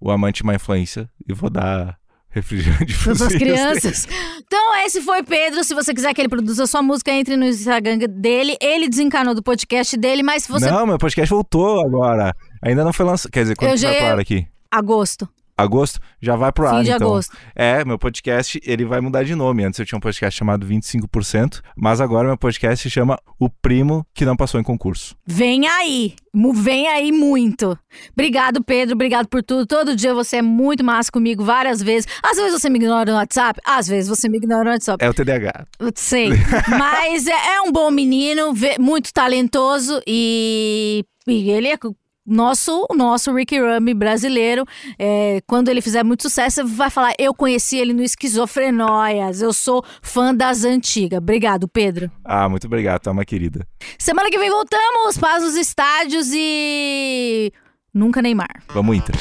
o amante má influência e vou dar refrigerante Para filhos crianças. Então, esse foi Pedro. Se você quiser que ele produza sua música, entre no Instagram dele. Ele desencanou do podcast dele, mas se você. Não, meu podcast voltou agora. Ainda não foi lançado. Quer dizer, quando Eu já vai ar aqui? Agosto. Agosto, já vai pro Fim ar, de então. agosto. É, meu podcast, ele vai mudar de nome. Antes eu tinha um podcast chamado 25%, mas agora meu podcast se chama O Primo que não passou em concurso. Vem aí. Vem aí muito. Obrigado, Pedro. Obrigado por tudo. Todo dia você é muito massa comigo, várias vezes. Às vezes você me ignora no WhatsApp, às vezes você me ignora no WhatsApp. É o TDAH. Sei. Mas é, é um bom menino, muito talentoso e, e ele é nosso, nosso Ricky Rami brasileiro. É, quando ele fizer muito sucesso, você vai falar: Eu conheci ele no Esquizofrenóias. Eu sou fã das antigas. Obrigado, Pedro. Ah, muito obrigado, tá uma querida. Semana que vem voltamos para os estádios e. Nunca Neymar. Vamos, Inter.